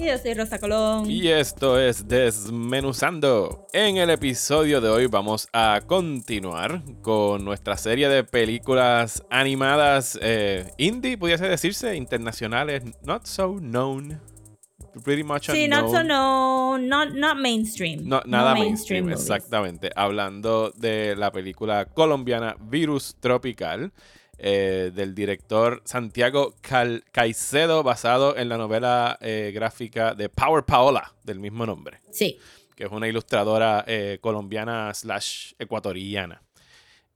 Y yo soy Rosa Colón. y esto es Desmenuzando. En el episodio de hoy vamos a continuar con nuestra serie de películas animadas eh, indie, pudiese decirse, internacionales, not so known, pretty much Sí, unknown. not so no, not, not mainstream. No, nada No mainstream, exactamente. Hablando de la película colombiana Virus Tropical, eh, del director Santiago Cal- Caicedo, basado en la novela eh, gráfica de Power Paola, del mismo nombre, Sí. que es una ilustradora eh, colombiana slash ecuatoriana.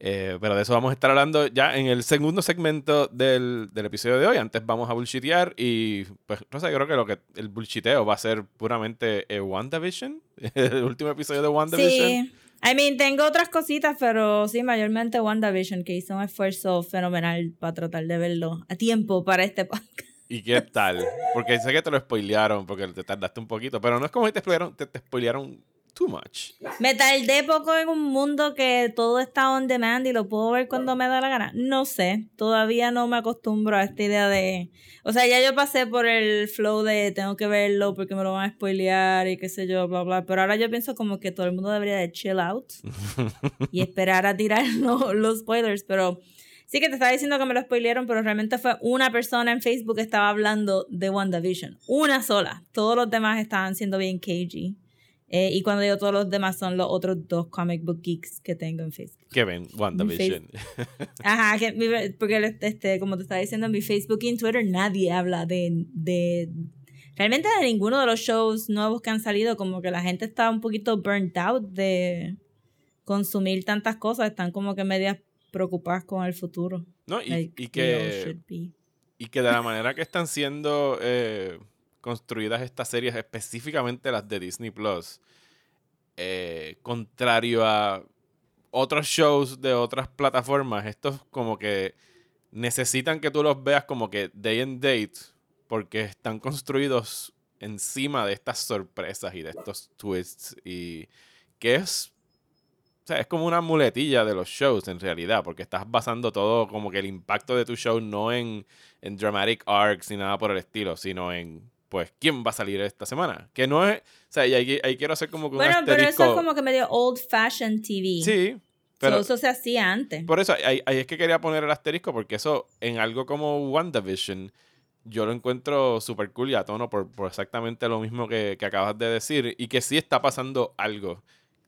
Eh, pero de eso vamos a estar hablando ya en el segundo segmento del, del episodio de hoy. Antes vamos a bullshitear y, pues, Rosa, yo creo que, lo que el bullshiteo va a ser puramente eh, WandaVision, el último episodio de WandaVision. Sí. I mean, tengo otras cositas, pero sí, mayormente WandaVision, que hizo un esfuerzo fenomenal para tratar de verlo a tiempo para este podcast. ¿Y qué tal? Porque sé que te lo spoilearon porque te tardaste un poquito, pero no es como que te spoilearon, te, te spoilearon too much. Me tardé poco en un mundo que todo está on demand y lo puedo ver cuando me da la gana. No sé, todavía no me acostumbro a esta idea de... O sea, ya yo pasé por el flow de tengo que verlo porque me lo van a spoilear y qué sé yo, bla, bla. Pero ahora yo pienso como que todo el mundo debería de chill out y esperar a tirar lo- los spoilers. Pero sí que te estaba diciendo que me lo spoilearon, pero realmente fue una persona en Facebook que estaba hablando de WandaVision. Una sola. Todos los demás estaban siendo bien cagey. Eh, y cuando digo todos los demás son los otros dos comic book geeks que tengo en Facebook. Que ven WandaVision. Ajá, que porque este, como te estaba diciendo en mi Facebook y en Twitter nadie habla de, de realmente de ninguno de los shows nuevos que han salido, como que la gente está un poquito burnt out de consumir tantas cosas, están como que medias preocupadas con el futuro. ¿No? Y, Like y que, y que de la manera que están siendo eh, construidas estas series, específicamente las de Disney Plus, eh, contrario a otros shows de otras plataformas, estos como que necesitan que tú los veas como que day and date, porque están construidos encima de estas sorpresas y de estos twists y que es o sea, es como una muletilla de los shows en realidad, porque estás basando todo como que el impacto de tu show no en, en dramatic arcs ni nada por el estilo, sino en, pues, quién va a salir esta semana. Que no es, o sea, y ahí, ahí quiero hacer como que un Bueno, pero eso es como que medio old fashioned TV. Sí, So, pero eso se hacía antes. por eso ahí, ahí es que quería poner el asterisco, porque eso en algo como WandaVision, yo lo encuentro súper cool y a tono por, por exactamente lo mismo que, que acabas de decir, y que sí está pasando algo. O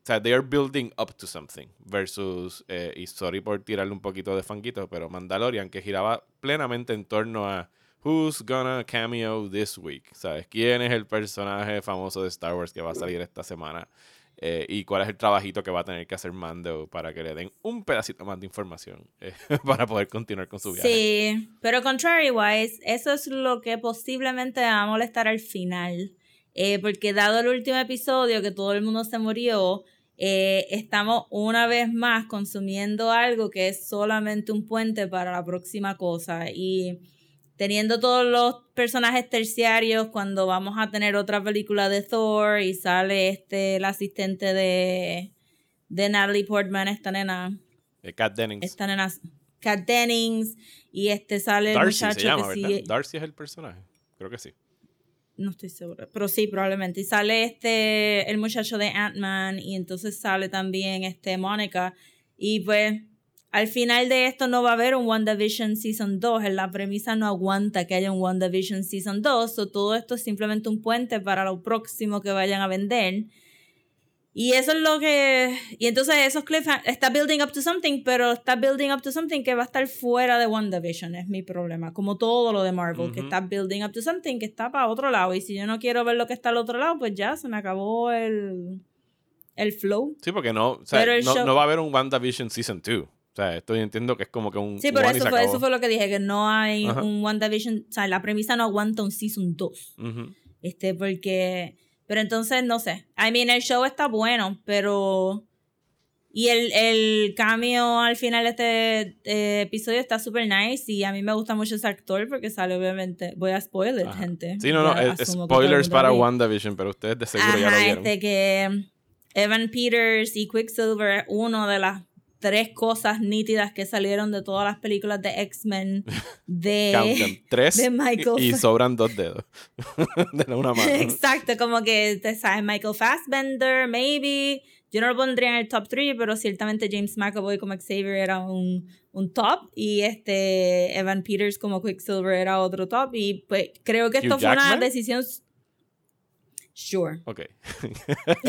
sea, they are building up to something. Versus, eh, y sorry por tirarle un poquito de fanguito, pero Mandalorian, que giraba plenamente en torno a Who's gonna cameo this week? ¿Sabes? ¿Quién es el personaje famoso de Star Wars que va a salir esta semana? Eh, y cuál es el trabajito que va a tener que hacer Mando para que le den un pedacito más de información eh, para poder continuar con su viaje. Sí, pero contrary-wise, eso es lo que posiblemente me va a molestar al final. Eh, porque dado el último episodio que todo el mundo se murió, eh, estamos una vez más consumiendo algo que es solamente un puente para la próxima cosa. Y teniendo todos los personajes terciarios cuando vamos a tener otra película de Thor y sale este el asistente de, de Natalie Portman, esta nena. Eh, Kat Dennings. Esta nena, Kat Dennings, y este sale el Darcy muchacho se llama, que ¿verdad? sí. Darcy es el personaje. Creo que sí. No estoy segura, pero sí, probablemente. Y sale este, el muchacho de Ant-Man, y entonces sale también este Mónica. Y pues, al final de esto no va a haber un WandaVision Season 2. En la premisa no aguanta que haya un WandaVision Season 2. O todo esto es simplemente un puente para lo próximo que vayan a vender. Y eso es lo que. Y entonces esos cliffhangers. Está building up to something, pero está building up to something que va a estar fuera de WandaVision. Es mi problema. Como todo lo de Marvel, que está building up to something que está para otro lado. Y si yo no quiero ver lo que está al otro lado, pues ya se me acabó el. El flow. Sí, porque no, o sea, Pero el no, show- no va a haber un WandaVision Season 2. O sea, estoy entiendo que es como que un. Sí, y eso fue, eso fue lo que dije, que no hay Ajá. un WandaVision. O sea, la premisa no aguanta un Season 2. Ujú. Este, porque Pero entonces, no sé. I mean, el show está bueno, pero... Y el, el cameo al final de este eh, episodio está súper nice y a mí me gusta mucho ese actor porque sale obviamente... Voy a spoiler, Ajá. gente. Sí, no, no, es- spoilers para vi. WandaVision, pero ustedes de seguro ya lo Ajá, vieron. este que Evan Peters y Quicksilver una de las tres cosas nítidas que salieron de todas las películas de X-Men de... Tres de Michael y, y sobran dos dedos de una mano. Exacto, como que te sabes Michael Fassbender, maybe. Yo no lo pondría en el top 3, pero ciertamente James McAvoy como Xavier era un, un top y este Evan Peters como Quicksilver era otro top y pues creo que Hugh esto fue una decisión sure. Ok.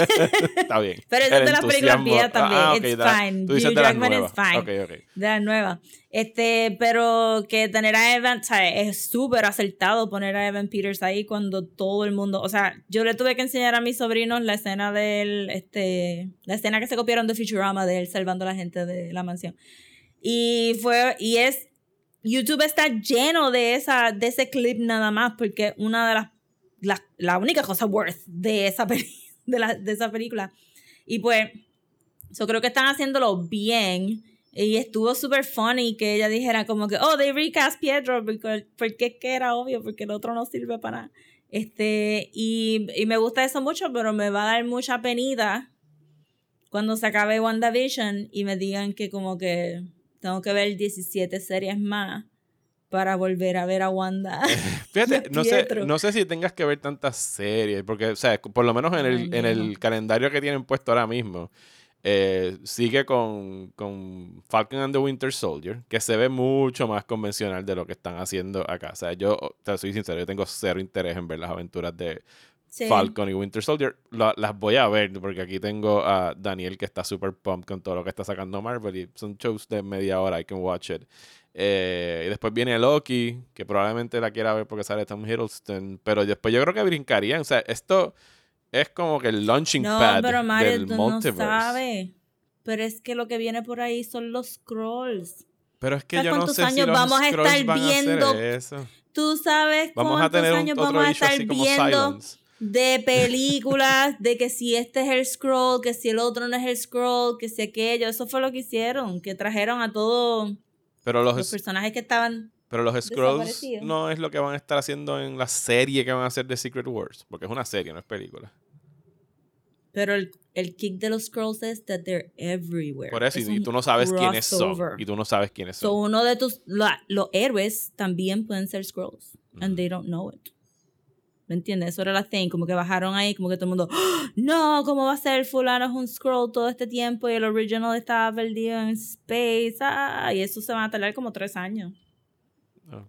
Está bien. Pero eso es de las películas viejas también. Ah, ok, It's de la- fine. Tú dices Hugh las Jackman is nuevas. fine. Ok, ok. de la nueva. Este, pero que tener a Evan, sea, es súper acertado poner a Evan Peters ahí cuando todo el mundo, o sea, yo le tuve que enseñar a mis sobrinos la escena del, este, la escena que se copiaron de Futurama de él salvando a la gente de la mansión. Y fue, y es, YouTube está lleno de esa, de ese clip nada más, porque una de las, la, única cosa worth de esa, de, la, de esa película. Y pues, yo creo que están haciéndolo bien. Y estuvo súper funny que ella dijera como que, oh, they recast Pietro, porque, porque es era obvio, porque el otro no sirve para. Este, y, y me gusta eso mucho, pero me va a dar mucha penita cuando se acabe WandaVision y me digan que como que tengo que ver 17 series más para volver a ver a Wanda. Fíjate, no sé, no sé si tengas que ver tantas series, porque, o sea, por lo menos en el, Ay, en el calendario que tienen puesto ahora mismo, eh, sigue con, con Falcon and the Winter Soldier, que se ve mucho más convencional de lo que están haciendo acá. O sea, yo, te soy sincero, yo tengo cero interés en ver las aventuras de Sí. Falcon y Winter Soldier. Las voy a ver, porque aquí tengo a Daniel que está super pumped con todo lo que está sacando Marvel, y son shows de media hora, I can watch it. Eh, y después viene Loki, que probablemente la quiera ver porque sale Tom Hiddleston. Pero después yo creo que brincarían. O sea, esto es como que el launching No, pad pero Mario, del tú no multiverse. Pero es que lo que viene por ahí son los scrolls. pero es que ¿Sabes yo no sé si años los vamos a Scrolls estar a viendo? eso. Tú sabes Vamos a cuántos tener un, años vamos a estar viendo de películas, de que si este es el scroll, que si el otro no es el scroll, que si aquello. Eso fue lo que hicieron, que trajeron a todos Pero los, los personajes que estaban... Pero los Scrolls no es lo que van a estar haciendo en la serie que van a hacer de Secret Wars. Porque es una serie, no es película. Pero el, el kick de los scrolls es that they're everywhere. Por eso, y- Es y un tú no sabes quiénes son. Y tú no sabes quiénes So, son. uno de tus... la- los héroes también pueden ser scrolls. And they don't know it. ¿Me entiendes? Eso era la thing. Como que bajaron ahí, como que todo el mundo... "¡Ah! No, ¿cómo va a ser? Fulano es un scroll todo este tiempo y el original estaba perdido en space. Ah, y eso se va a tardar como tres años.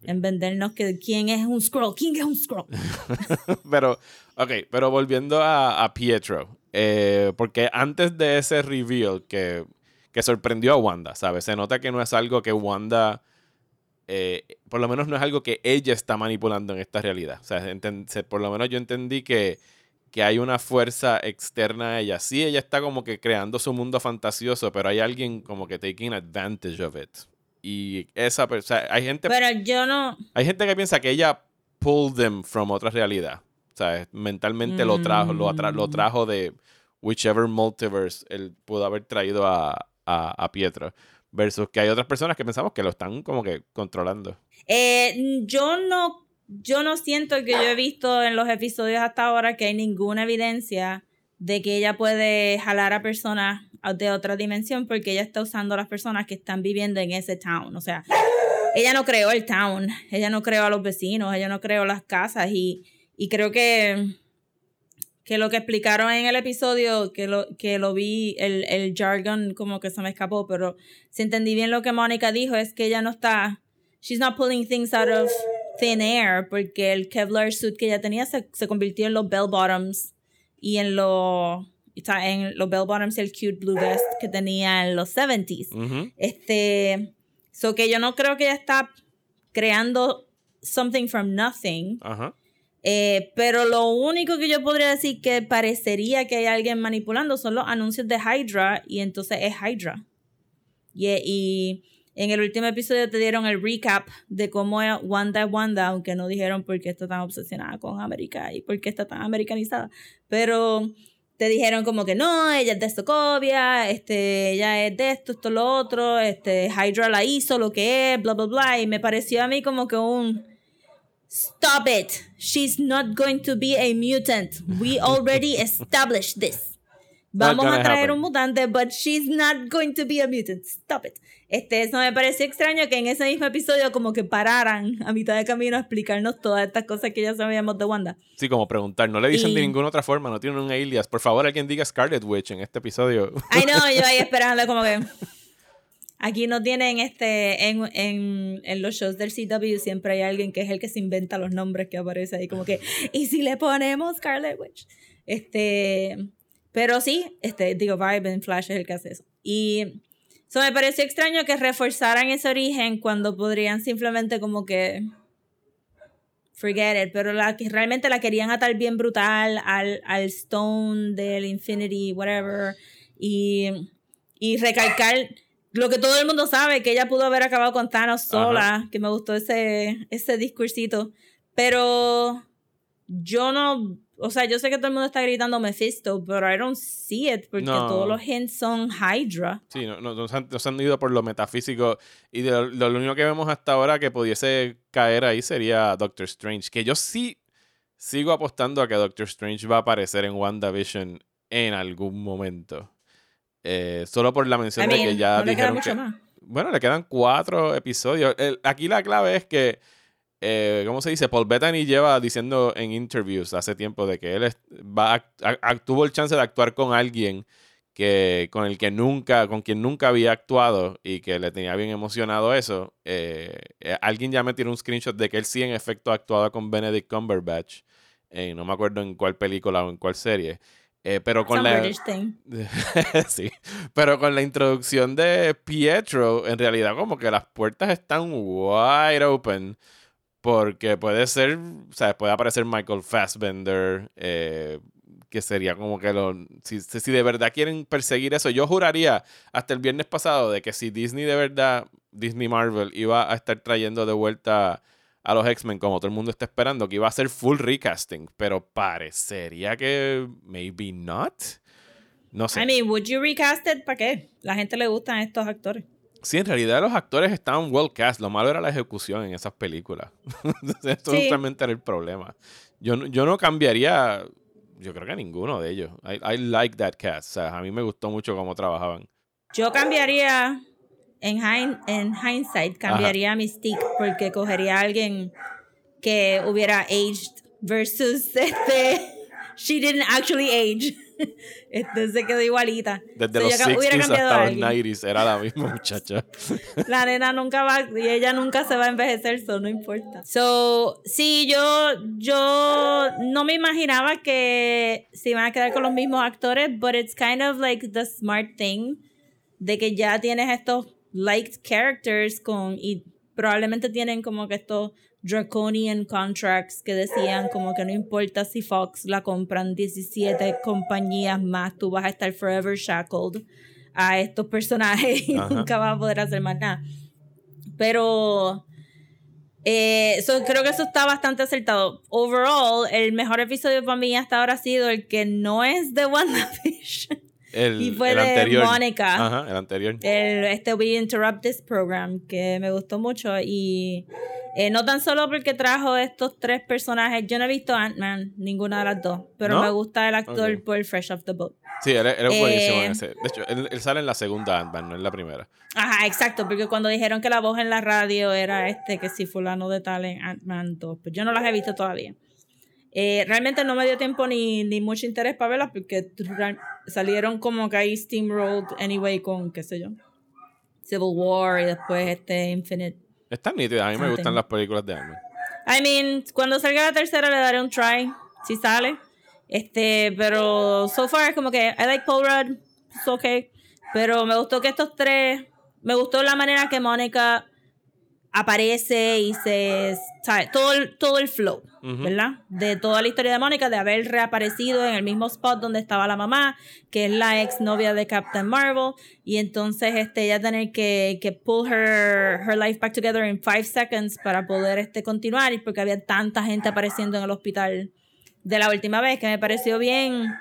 En vendernos que quién es un scroll. ¿Quién es un scroll? pero, ok, pero volviendo a, a Pietro. eh, porque antes de ese reveal que, que sorprendió a Wanda, ¿sabes? Se nota que no es algo que Wanda. Eh, por lo menos no es algo que ella está manipulando en esta realidad. O sea, por lo menos yo entendí que, que hay una fuerza externa a ella. Sí, ella está como que creando su mundo fantasioso, pero hay alguien como que taking advantage of it. Y esa persona, hay gente Pero yo no... hay gente que piensa que ella pulled them from otra realidad. O sea, mentalmente lo trajo, lo, atra- lo Mm. trajo de whichever multiverse él pudo haber traído a, a, a Pietro. Versus que hay otras personas que pensamos que lo están como que controlando. Eh, yo no, yo no siento que yo he visto en los episodios hasta ahora que hay ninguna evidencia de que ella puede jalar a personas de otra dimensión porque ella está usando a las personas que están viviendo en ese town. O sea, ella no creó el town, ella no creó a los vecinos, ella no creó las casas y, y creo que, que lo que explicaron en el episodio, que lo, que lo vi, el, el jargon como que se me escapó, pero si entendí bien lo que Mónica dijo es que ella no está she's not pulling things out of thin air porque el Kevlar suit que ella tenía se, se convirtió en los bell bottoms y en los en los bell bottoms y el cute blue vest que tenía en los 70s. Ujú. Este, so que yo no creo que ella está creando something from nothing, Ajá. Eh, pero lo único que yo podría decir que parecería que hay alguien manipulando son los anuncios de Hydra y entonces es Hydra. Y, y En el último episodio te dieron el recap de cómo era Wanda Wanda, aunque no dijeron por qué está tan obsesionada con América y por qué está tan americanizada. Pero te dijeron como que no, ella es de Sokovia, este, ella es de esto, esto, lo otro, este, Hydra la hizo, lo que es, bla, bla, bla. Y me pareció a mí como que un... Stop it. She's not going to be a mutant. We already established this. Vamos a traer happen. un mutante, but she's not going to be a mutant. Stop it. Este, eso me pareció extraño que en ese mismo episodio como que pararan a mitad de camino a explicarnos todas estas cosas que ya sabíamos de Wanda. Sí, como preguntar. No le dicen de Y- ninguna otra forma, no tienen un alias. Por favor, alguien diga Scarlet Witch en este episodio. Ay, no, yo ahí esperando como que... Aquí no tienen este... En, en, en los shows del CW siempre hay alguien que es el que se inventa los nombres que aparece ahí como que... ¿Y si le ponemos Scarlet Witch? Este... Pero sí, este, digo, Vibe Flash es el que hace eso. Y... eso me pareció extraño que reforzaran ese origen cuando podrían simplemente como que... Forget it, pero la que realmente la querían atar bien brutal al, al Stone del Infinity, whatever. Y, y recalcar lo que todo el mundo sabe, que ella pudo haber acabado con Thanos sola, que me gustó ese, ese discursito. Pero yo no, o sea, yo sé que todo el mundo está gritando Mephisto, pero I don't see it, porque No. todos los hints son Hydra. Sí, no, no, nos, han, nos han ido por lo metafísico. Y de lo, lo único que vemos hasta ahora que pudiese caer ahí sería Doctor Strange. Que yo sí sigo apostando a que Doctor Strange va a aparecer en WandaVision en algún momento. Eh, solo por la mención I de que ya no le queda dijeron mucho que, más. Bueno, le quedan cuatro episodios. El- aquí la clave es que, eh, ¿cómo se dice? Paul Bettany lleva diciendo en interviews hace tiempo de que él va a- tuvo el chance de actuar con alguien que con el que nunca, con quien nunca había actuado y que le tenía bien emocionado eso. Eh, alguien ya me tiró un screenshot de que él sí en efecto ha actuado con Benedict Cumberbatch. No me acuerdo en cuál película o en cuál serie. Eh, pero con Some la sí, pero con la introducción de Pietro, en realidad como que las puertas están wide open porque puede ser, o sea, puede aparecer Michael Fassbender, eh, que sería como que lo, si si de verdad quieren perseguir eso, yo juraría hasta el viernes pasado de que si Disney de verdad, Disney Marvel iba a estar trayendo de vuelta a los X-Men como todo el mundo está esperando, que iba a ser full recasting, pero parecería que maybe not. No sé. I mean, would you recast it? ¿Para qué? La gente le gustan estos actores. Sí, en realidad los actores estaban well cast. Lo malo era la ejecución en esas películas. Esto Sí. justamente era el problema. Yo, no- yo no cambiaría, yo creo que a ninguno de ellos. I, I like that cast. O sea, a mí me gustó mucho cómo trabajaban. Yo cambiaría, en, hin- en hindsight, cambiaría a Mystique porque cogería a alguien que hubiera aged versus este. She didn't actually age. Este se quedó igualita. Desde So, los yo ca- hubiera 60s cambiado a hasta los alguien. 90s era la misma muchacha. La nena nunca va, y ella nunca se va a envejecer, eso no importa. So, sí, yo, yo no me imaginaba que se iban a quedar con los mismos actores, but it's kind of like the smart thing de que ya tienes estos liked characters con, y probablemente tienen como que estos draconian contracts que decían como que no importa si Fox la compran 17 compañías más, tú vas a estar forever shackled a estos personajes y Ajá. nunca vas a poder hacer más nada. Pero eh, so, creo que eso está bastante acertado. Overall, el mejor episodio para mí hasta ahora ha sido el que no es de WandaVision. El, Y fue el de anterior. Mónica. Ajá, el anterior. el, este We Interrupt This Program, que me gustó mucho. Y eh, no tan solo porque trajo estos tres personajes. Yo no he visto Ant-Man, ninguna de las dos. Pero ¿No? me gusta el actor Ok. por Fresh Off the Boat. Sí, él, él es buenísimo Eh, en ese. De hecho, él, él sale en la segunda Ant-Man, no en la primera. Ajá, exacto, porque cuando dijeron que la voz en la radio era este, que si fulano de tal en Ant-Man 2, pues yo no las he visto todavía. Eh, realmente no me dio tiempo ni, ni mucho interés para verlas porque salieron como que ahí steamrolled anyway con, qué sé yo, Civil War y después este Infinite. Está nítida, a mí me gustan las películas de Ant-Man. I mean, cuando salga la tercera le daré un try, si sale. Este, pero so far es como que I like Paul Rudd, it's okay. Pero me gustó que estos tres, me gustó la manera que Mónica aparece y se todo el, todo el flow. ¿verdad? De toda la historia de Mónica, de haber reaparecido en el mismo spot donde estaba la mamá, que es la ex novia de Captain Marvel, y entonces este, ella tener que, que pull her, her life back together in five seconds para poder este, continuar, y porque había tanta gente apareciendo en el hospital de la última vez, que me pareció bien,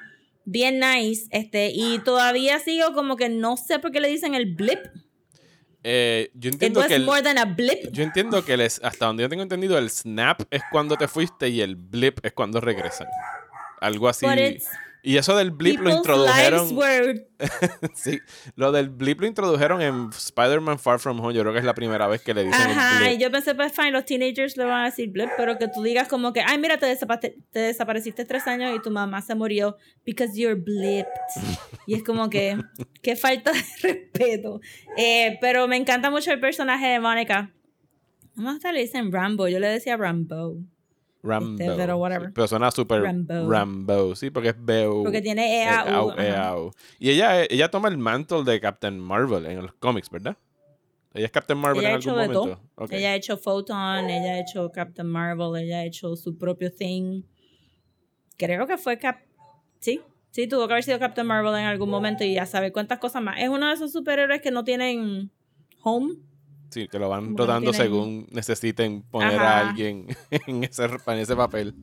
bien nice, este, y todavía sigo como que no sé por qué le dicen el blip, Eh, yo entiendo que el, yo entiendo que el es- hasta donde yo tengo entendido el snap es cuando te fuiste y el blip es cuando regresan. Algo así. But it's- Y eso del blip lo People's introdujeron. sí, lo del blip lo introdujeron en Spider-Man Far From Home. Yo creo que es la primera vez que le dicen Ajá, el blip. yo pensé, pues fine, los teenagers le van a decir blip, pero que tú digas como que, ay, mira, te, desapa- te desapareciste tres años y tu mamá se murió because you're blipped. y es como que, qué falta de respeto. Eh, pero me encanta mucho el personaje de Mónica. No hasta le dicen Rambo, yo le decía Rambo. Rambo. este, pero whatever. Sí, pero suena súper Rambo. Rambo. sí, porque es Beo. Porque tiene E, Eau, ajá. eau. Y ella, ella toma el mantle de Captain Marvel en los cómics, ¿verdad? Ella es Captain Marvel Ella en algún momento. Ella ha hecho Photon, ella ha hecho Captain Marvel, ella ha hecho su propio thing. Creo que fue Cap... Sí, sí, tuvo que haber sido Captain Marvel en algún momento y ya sabe cuántas cosas más. Es uno de esos superhéroes que no tienen home. Sí, que lo van rotando tienen- según necesiten poner Ajá. a alguien en ese, en ese papel.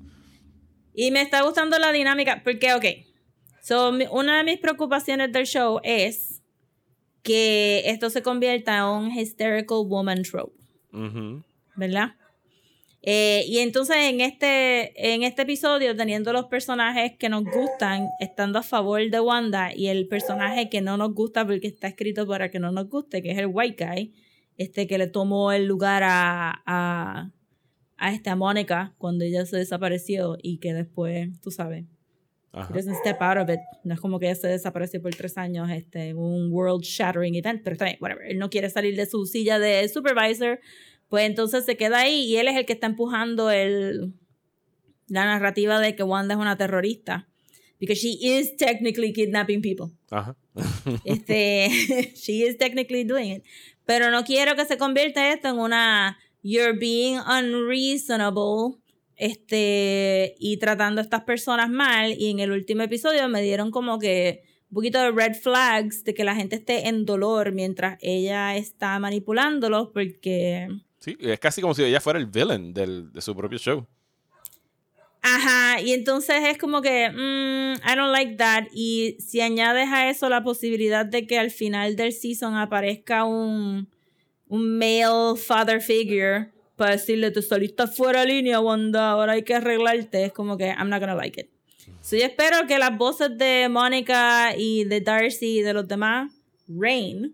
Y me está gustando la dinámica porque, ok, so, una de mis preocupaciones del show es que esto se convierta en un hysterical woman trope. Ujú. ¿verdad? Eh, y entonces en este, en este episodio, teniendo los personajes que nos gustan, estando a favor de Wanda, y el personaje que no nos gusta porque está escrito para que no nos guste, que es el white guy, este que le tomó el lugar a, a, a esta Mónica cuando ella se desapareció y que después, tú sabes, Ajá. doesn't step out of it. No es como que ella se desapareció por tres años, este, un world shattering event, pero está bien, whatever. Él no quiere salir de su silla de supervisor, pues entonces se queda ahí y él es el que está empujando el, la narrativa de que Wanda es una terrorista. Because she is technically kidnapping people. Ajá. Este, she is technically doing it. Pero no quiero que se convierta esto en una you're being unreasonable este y tratando a estas personas mal y en el último episodio me dieron como que un poquito de red flags de que la gente esté en dolor mientras ella está manipulándolos porque Sí, es casi como si ella fuera el villain del, de su propio show. Ajá, y entonces es como que, mm, I don't like that. Y si añades a eso la posibilidad de que al final del season aparezca un, male father figure para decirle, tú saliste fuera de línea, Wanda, ahora hay que arreglarte, es como que, I'm not gonna like it. So yo espero que las voces de Mónica y de Darcy y de los demás reign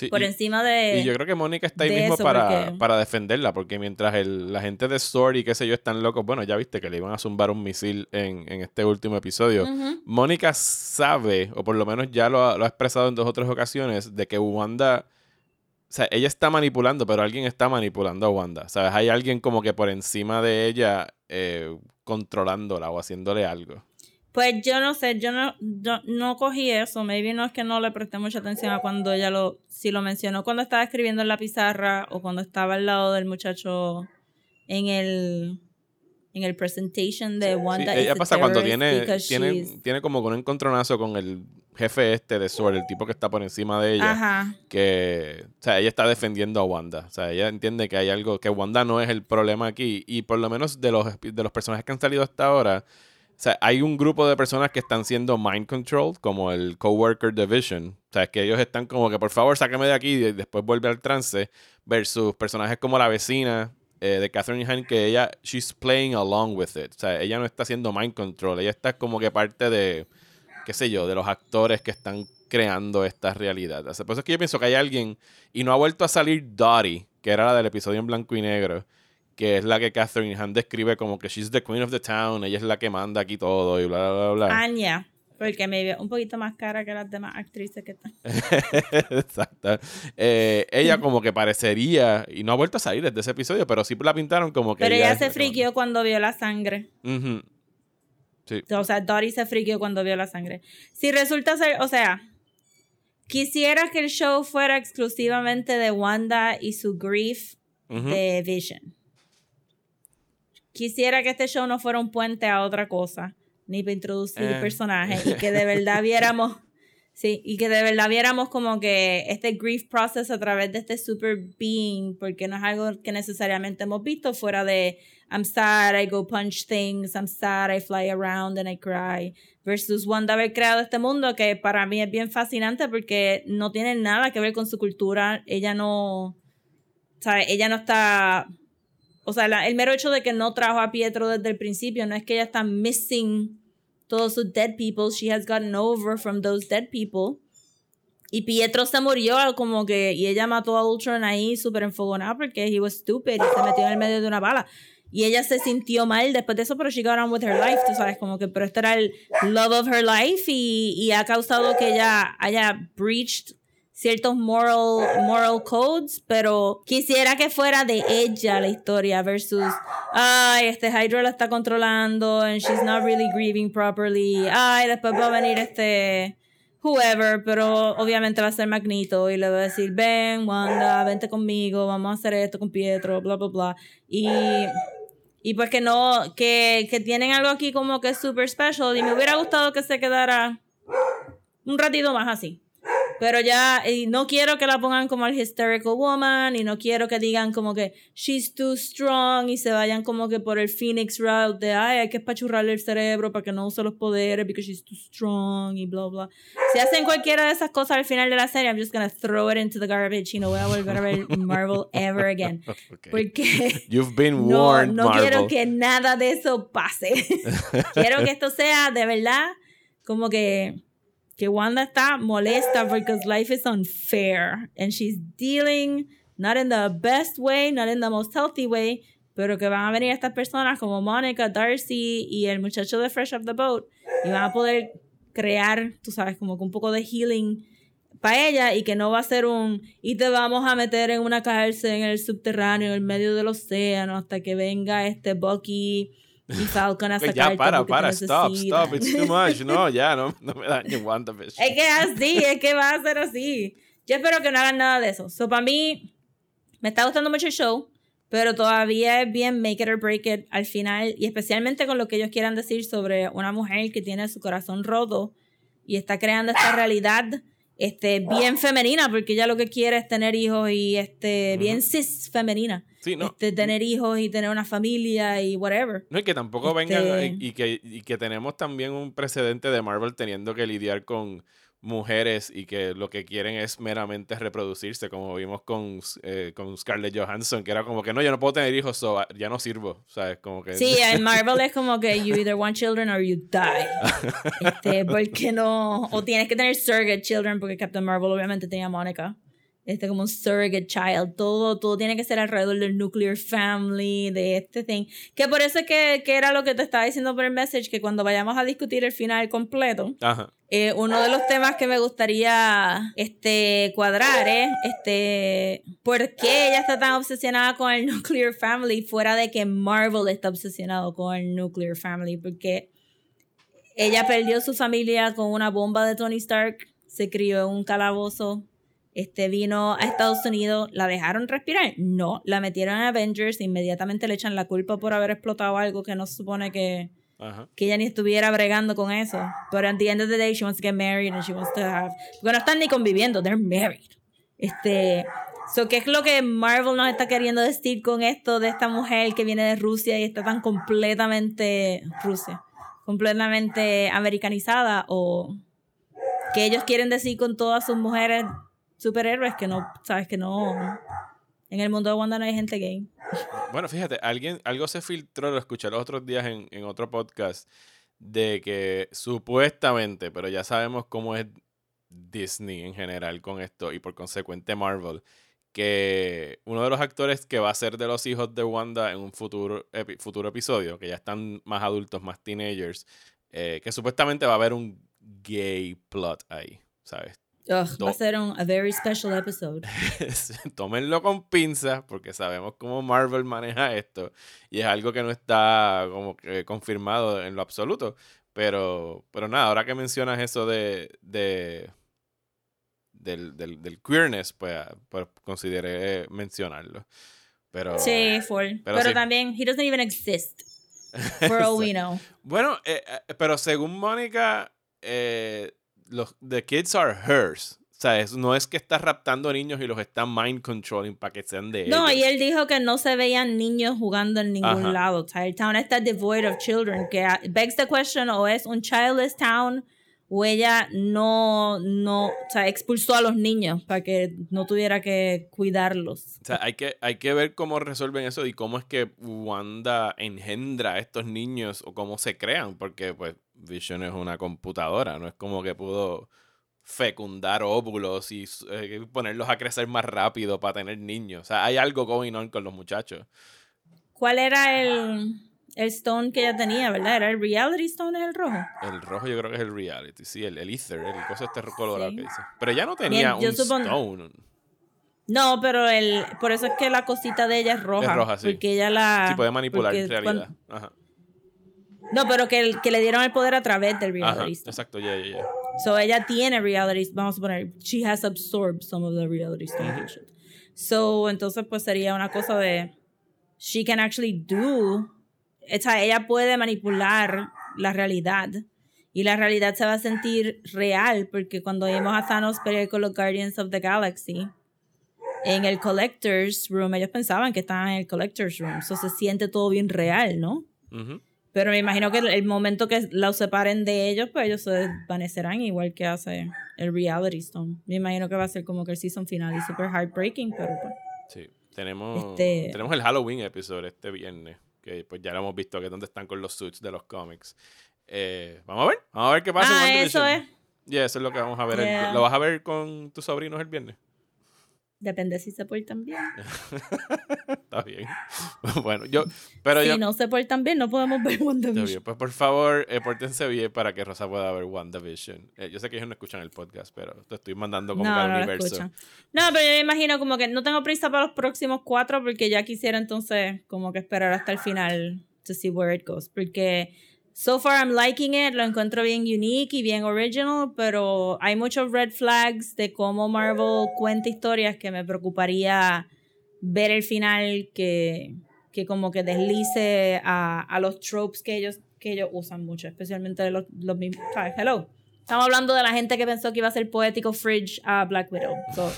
Sí, por y- encima de... Y yo creo que Mónica está ahí mismo eso, para, porque- para defenderla, porque mientras el- la gente de Sword y qué sé yo están locos, bueno, ya viste que le iban a zumbar un misil en, en este último episodio. Mónica sabe, o por lo menos ya lo ha, lo ha expresado en dos o tres ocasiones, de que Wanda, o sea, ella está manipulando, pero alguien está manipulando a Wanda. ¿Sabes? Hay alguien como que por encima de ella eh, controlándola o haciéndole algo. Pues yo no sé, yo no, yo no cogí eso. Maybe no es que no le presté mucha atención a cuando ella lo, si lo mencionó cuando estaba escribiendo en la pizarra o cuando estaba al lado del muchacho en el en el presentation de Sí, Wanda. ella pasa cuando tiene, tiene, tiene como un encontronazo con el jefe este de Sword, el tipo que está por encima de ella. Ajá. que, o sea, ella está defendiendo a Wanda. O sea, ella entiende que hay algo, que Wanda no es el problema aquí. Y por lo menos de los, de los personajes que han salido hasta ahora, o sea, hay un grupo de personas que están siendo mind controlled, como el coworker division. O sea, que ellos están como que, por favor, sáqueme de aquí y después vuelve al trance. Versus personajes como la vecina eh, de Catherine Hahn, que ella, she's playing along with it. O sea, ella no está haciendo mind control. Ella está como que parte de, qué sé yo, de los actores que están creando esta realidad. O sea, por eso es que yo pienso que hay alguien, y no ha vuelto a salir Dottie, que era la del episodio en blanco y negro, que es la que Catherine Hahn describe como que she's the queen of the town, ella es la que manda aquí todo y bla, bla, bla, bla. Anya. Porque me veo un poquito más cara que las demás actrices que están. Exacto. Eh, ella como que parecería, y no ha vuelto a salir desde ese episodio, pero sí la pintaron como que Pero ella se friqueó cuando vio la sangre. Sí. O sea, Dory se friqueó cuando vio la sangre. Si resulta ser, o sea, Quisiera que el show fuera exclusivamente de Wanda y su grief de Vision. Quisiera que este show no fuera un puente a otra cosa, ni para introducir Eh. personajes, y que de verdad viéramos, sí, y que de verdad viéramos como que este grief process a través de este super being, porque no es algo que necesariamente hemos visto fuera de I'm sad, I go punch things, I'm sad, I fly around and I cry, versus Wanda haber creado este mundo que para mí es bien fascinante porque no tiene nada que ver con su cultura, ella no, ¿sabes? Ella no está o sea, la- el mero hecho de que no trajo a Pietro desde el principio, no es que ella está missing todos sus dead people, she has gotten over from those dead people. Y Pietro se murió como que, y ella mató a Ultron ahí súper enfogonada porque he was stupid y se metió en el medio de una bala. Y ella se sintió mal después de eso, pero she got on with her life, tú sabes, como que, pero este era el love of her life y, y ha causado que ella haya breached ciertos moral, moral codes, pero quisiera que fuera de ella la historia versus, ay, este Hydra la está controlando and she's not really grieving properly, ay, después va a venir este whoever, pero obviamente va a ser Magneto y le va a decir, ven, Wanda, vente conmigo, vamos a hacer esto con Pietro, bla, bla, bla. Y, y pues que no, que, que tienen algo aquí como que es super special y me hubiera gustado que se quedara un ratito más así. Pero ya, y no quiero que la pongan como el hysterical woman, y no quiero que digan como que she's too strong, y se vayan como que por el Phoenix route de, ay, hay que espachurrarle el cerebro para que no use los poderes because she's too strong, y bla, bla. Si hacen cualquiera de esas cosas al final de la serie, I'm just gonna throw it into the garbage, y no voy a volver a ver Marvel ever again. Ok. Porque You've been no, warned, no quiero Marvel. que nada de eso pase. quiero que esto sea de verdad como que que Wanda está molesta because life is unfair and she's dealing not in the best way, not in the most healthy way, pero que van a venir estas personas como Monica, Darcy y el muchacho de Fresh Off the Boat y van a poder crear, tú sabes, como que un poco de healing para ella y que no va a ser un y te vamos a meter en una cárcel en el subterráneo, en el medio del océano, hasta que venga este Bucky y Falcon ya, para, para, stop, necesitan. stop, it's too much. No, ya, no, no me dañes WandaVision. Es que es así, es que va a ser así. Yo espero que no hagan nada de eso. So, para mí, me está gustando mucho el show, pero todavía es bien make it or break it al final, y especialmente con lo que ellos quieran decir sobre una mujer que tiene su corazón roto y está creando esta realidad este, bien femenina, porque ella lo que quiere es tener hijos y este, bien cis femenina. Sí, no. Este, tener hijos y tener una familia y whatever. No, y que tampoco Este- vengan y, y que, y que tenemos también un precedente de Marvel teniendo que lidiar con mujeres y que lo que quieren es meramente reproducirse, como vimos con, eh, con Scarlett Johansson, que era como que no, yo no puedo tener hijos, so, ya no sirvo, ¿sabes? Como que... Sí, en Marvel es como que you either want children or you die. Este, porque no. O tienes que tener surrogate children, porque Captain Marvel obviamente tenía a Monica. Este, como un surrogate child. Todo, todo tiene que ser alrededor del nuclear family, de este thing. Que por eso es que, que era lo que te estaba diciendo por el message, que cuando vayamos a discutir el final completo, Ajá. eh, uno de los temas que me gustaría este, cuadrar es este, por qué ella está tan obsesionada con el Nuclear Family fuera de que Marvel está obsesionado con el Nuclear Family, porque ella perdió su familia con una bomba de Tony Stark, se crió en un calabozo, este, vino a Estados Unidos, ¿la dejaron respirar? No, la metieron en Avengers, inmediatamente le echan la culpa por haber explotado algo que no se supone que Ajá. que ella ni estuviera bregando con eso. Pero at the end of the day, she wants to get married and she wants to have. Porque no están ni conviviendo, they're married. Este. So, ¿qué es lo que Marvel nos está queriendo decir con esto de esta mujer que viene de Rusia y está tan completamente. Rusia. Completamente americanizada? O. que ellos quieren decir con todas sus mujeres superhéroes que no. ¿Sabes? Que no. En el mundo de Wanda no hay gente gay. Bueno, fíjate, alguien, algo se filtró, lo escuché los otros días en, en otro podcast, de que supuestamente, pero ya sabemos cómo es Disney en general con esto y por consecuente Marvel, que uno de los actores que va a ser de los hijos de Wanda en un futuro, epi- futuro episodio, que ya están más adultos, más teenagers, eh, que supuestamente va a haber un gay plot ahí, ¿sabes? Ugh, Do- va a ser un a very special episode. tómenlo con pinzas porque sabemos cómo Marvel maneja esto y es algo que no está como que confirmado en lo absoluto. Pero, pero nada, ahora que mencionas eso de, de, del, del, del queerness, pues, pues consideré mencionarlo. Pero, Sí, full. pero Pero, sí. también, he doesn't even exist. For all we know. Bueno, eh, eh, pero según Mónica, eh, los the kids are hers. O sea, no es que está raptando niños y los está mind controlling para que sean de No, ellos. y él dijo que no se veían niños jugando en ningún Ajá. lado. Town está devoid of children. Que ah, begs the question, o es un childless town, o ella no, no, o sea, expulsó a los niños para que no tuviera que cuidarlos. O sea, hay que, hay que ver cómo resuelven eso y cómo es que Wanda engendra a estos niños o cómo se crean, porque pues Vision es una computadora, no es como que pudo fecundar óvulos y eh, ponerlos a crecer más rápido para tener niños. O sea, hay algo going on con los muchachos. ¿Cuál era el, el stone que ella tenía, verdad? ¿Era el reality stone, es el rojo? El rojo yo creo que es el reality, sí, el, el ether, el cosa este colorado Sí. que dice. Pero ella no tenía Bien, yo un supon- stone. No, pero el, por eso es que la cosita de ella es roja. Es roja, sí. Porque ella la... Sí, puede manipular en realidad. Ajá. No, pero que, el- que le dieron el poder a través del reality exacto, ya, ya, ya. So ella tiene reality, vamos a poner, she has absorbed some of the reality. So entonces pues sería una cosa de she can actually do, o sea, ella puede manipular la realidad y la realidad se va a sentir real porque cuando vimos a Thanos pelear con los Guardians of the Galaxy en el Collector's Room, ellos pensaban que estaban en el Collector's Room, so se siente todo bien real, ¿no? Ujú. Pero me imagino que el, momento que los separen de ellos, pues ellos se desvanecerán igual que hace el Reality Stone. Me imagino que va a ser como que el season final y super heartbreaking, pero pues. Sí, tenemos, Este- tenemos el Halloween episodio este viernes, que pues ya lo hemos visto, que es donde están con los suits de los cómics. Eh, vamos a ver, vamos a ver qué pasa. Ah, eso es. Y eso es lo que vamos a ver. el- Yeah. ¿Lo vas a ver con tus sobrinos el viernes? Depende si se portan bien. Está bien. bueno, yo, pero si yo... no se portan bien, no podemos ver Está WandaVision. bien, pues por favor, eh, pórtense bien para que Rosa pueda ver WandaVision. Eh, yo sé que ellos no escuchan el podcast, pero te estoy mandando como que No, al no universo. No, pero yo me imagino como que no tengo prisa para los próximos cuatro porque ya quisiera entonces como que esperar hasta el final to see where it goes. Porque so far I'm liking it, lo encuentro bien unique y bien original, pero hay muchos red flags de cómo Marvel cuenta historias que me preocuparía ver el final que, que como que deslice a, a los tropes que ellos, que ellos usan mucho, especialmente los, los mismos. Hello. Estamos hablando de la gente que pensó que iba a ser poético Fridge a Black Widow. So,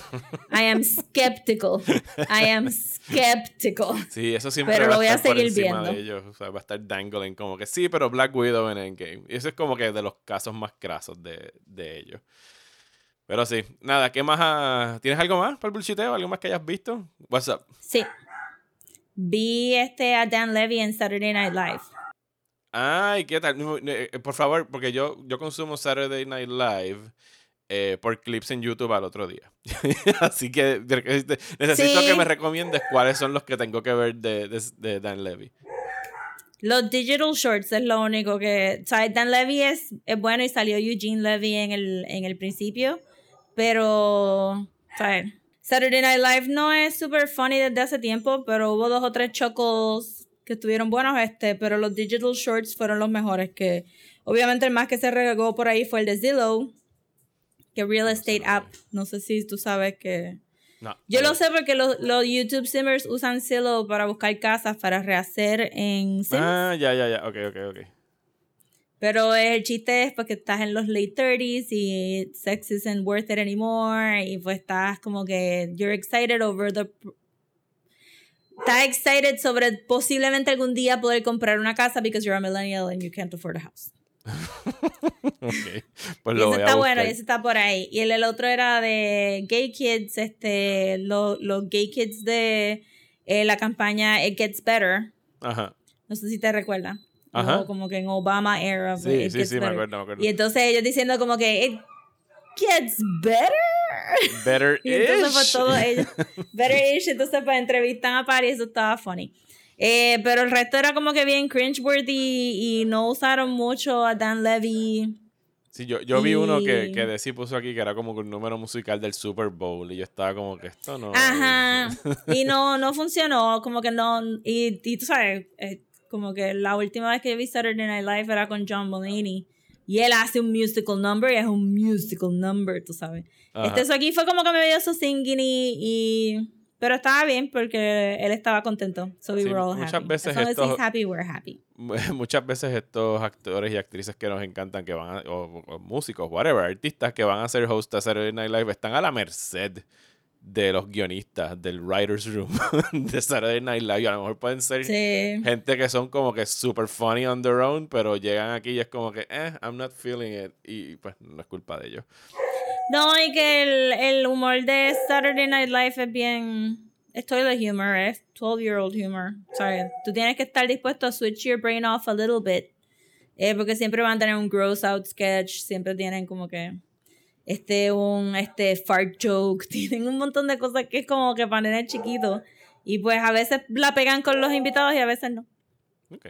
I am skeptical. I am skeptical. Sí, eso siempre Pero va lo voy a estar por seguir encima viendo. de ellos. O sea, va a estar dangling como que sí, pero Black Widow en Endgame. Y eso es como que de los casos más crasos de, de ellos. Pero sí, nada, ¿qué más? ah? ¿Tienes algo más para el bullshiteo? ¿Algo más que hayas visto? What's up? Sí. Vi este a Dan Levy en Saturday Night Live. Ay, ¿qué tal? No, eh, eh, Por favor, porque yo, yo consumo Saturday Night Live eh, por clips en YouTube al otro día. Así que necesito Sí. que me recomiendes cuáles son los que tengo que ver de, de, de Dan Levy. Los digital shorts es lo único que. O sea, Dan Levy es, es bueno y salió Eugene Levy en el, en el principio. Pero. Saturday Night Live no es super funny desde hace tiempo, pero hubo dos o tres chuckles que estuvieron buenos, este, pero los digital shorts fueron los mejores. Que obviamente el más que se regó por ahí fue el de Zillow, que Real Estate App. No sé si tú sabes que. No, Yo no. lo sé porque los, los YouTube Simmers usan Zillow para buscar casas para rehacer en Sims. Ah, ya, ya, ya. Ok, ok, ok. Pero el chiste es porque estás en los late 30s y sex isn't worth it anymore. Y pues estás como que you're excited over the. Estás excited sobre posiblemente algún día poder comprar una casa because you're a millennial and you can't afford a house. Ok. Pues Y lo ese voy a está bueno, y ese está por ahí. Y el, el otro era de gay kids, este, lo- los gay kids de eh, la campaña It Gets Better. Ajá. No sé si te recuerdas. Ajá. O como que en Obama era. Sí, It sí, sí, me acuerdo, me acuerdo. Y entonces ellos diciendo como que It Gets Better. Better Y entonces ish. todo ellos. Better ish. Entonces pues entrevistan a Paris, eso estaba funny. Eh, pero el resto era como que bien cringeworthy y no usaron mucho a Dan Levy. Sí, yo, yo vi uno que, Y- que Desi puso aquí que era como un número musical del Super Bowl y yo estaba como que esto no. Ajá. Y no, no funcionó, como que no. Y, y tú sabes, eh, como que la última vez que vi Saturday Night Live era con John Mulaney. Y él hace un musical number y es un musical number, tú sabes. Ajá. Este, eso aquí fue como que me dio su singing y, y- Pero estaba bien porque él estaba contento. So we Sí, were all muchas happy. veces as estos- happy, we're happy. muchas veces estos actores y actrices que nos encantan, que van a, o, o músicos, whatever, artistas que van a ser host a Saturday Night Live, están a la merced de los guionistas, del writer's room de Saturday Night Live. Y a lo mejor pueden ser Sí. gente que son como que super funny on their own, pero llegan aquí y es como que, eh, I'm not feeling it. Y pues no es culpa de ellos. No, y que el, el humor de Saturday Night Live es bien. Es toilet humor, es 12-year-old humor. Sorry. Tú tienes que estar dispuesto a switch your brain off a little bit. Eh, porque siempre van a tener un gross out sketch. Siempre tienen como que. Este, un este fart joke. Tienen un montón de cosas que es como que para nenes chiquitos. Y pues a veces la pegan con los invitados y a veces no. Ok.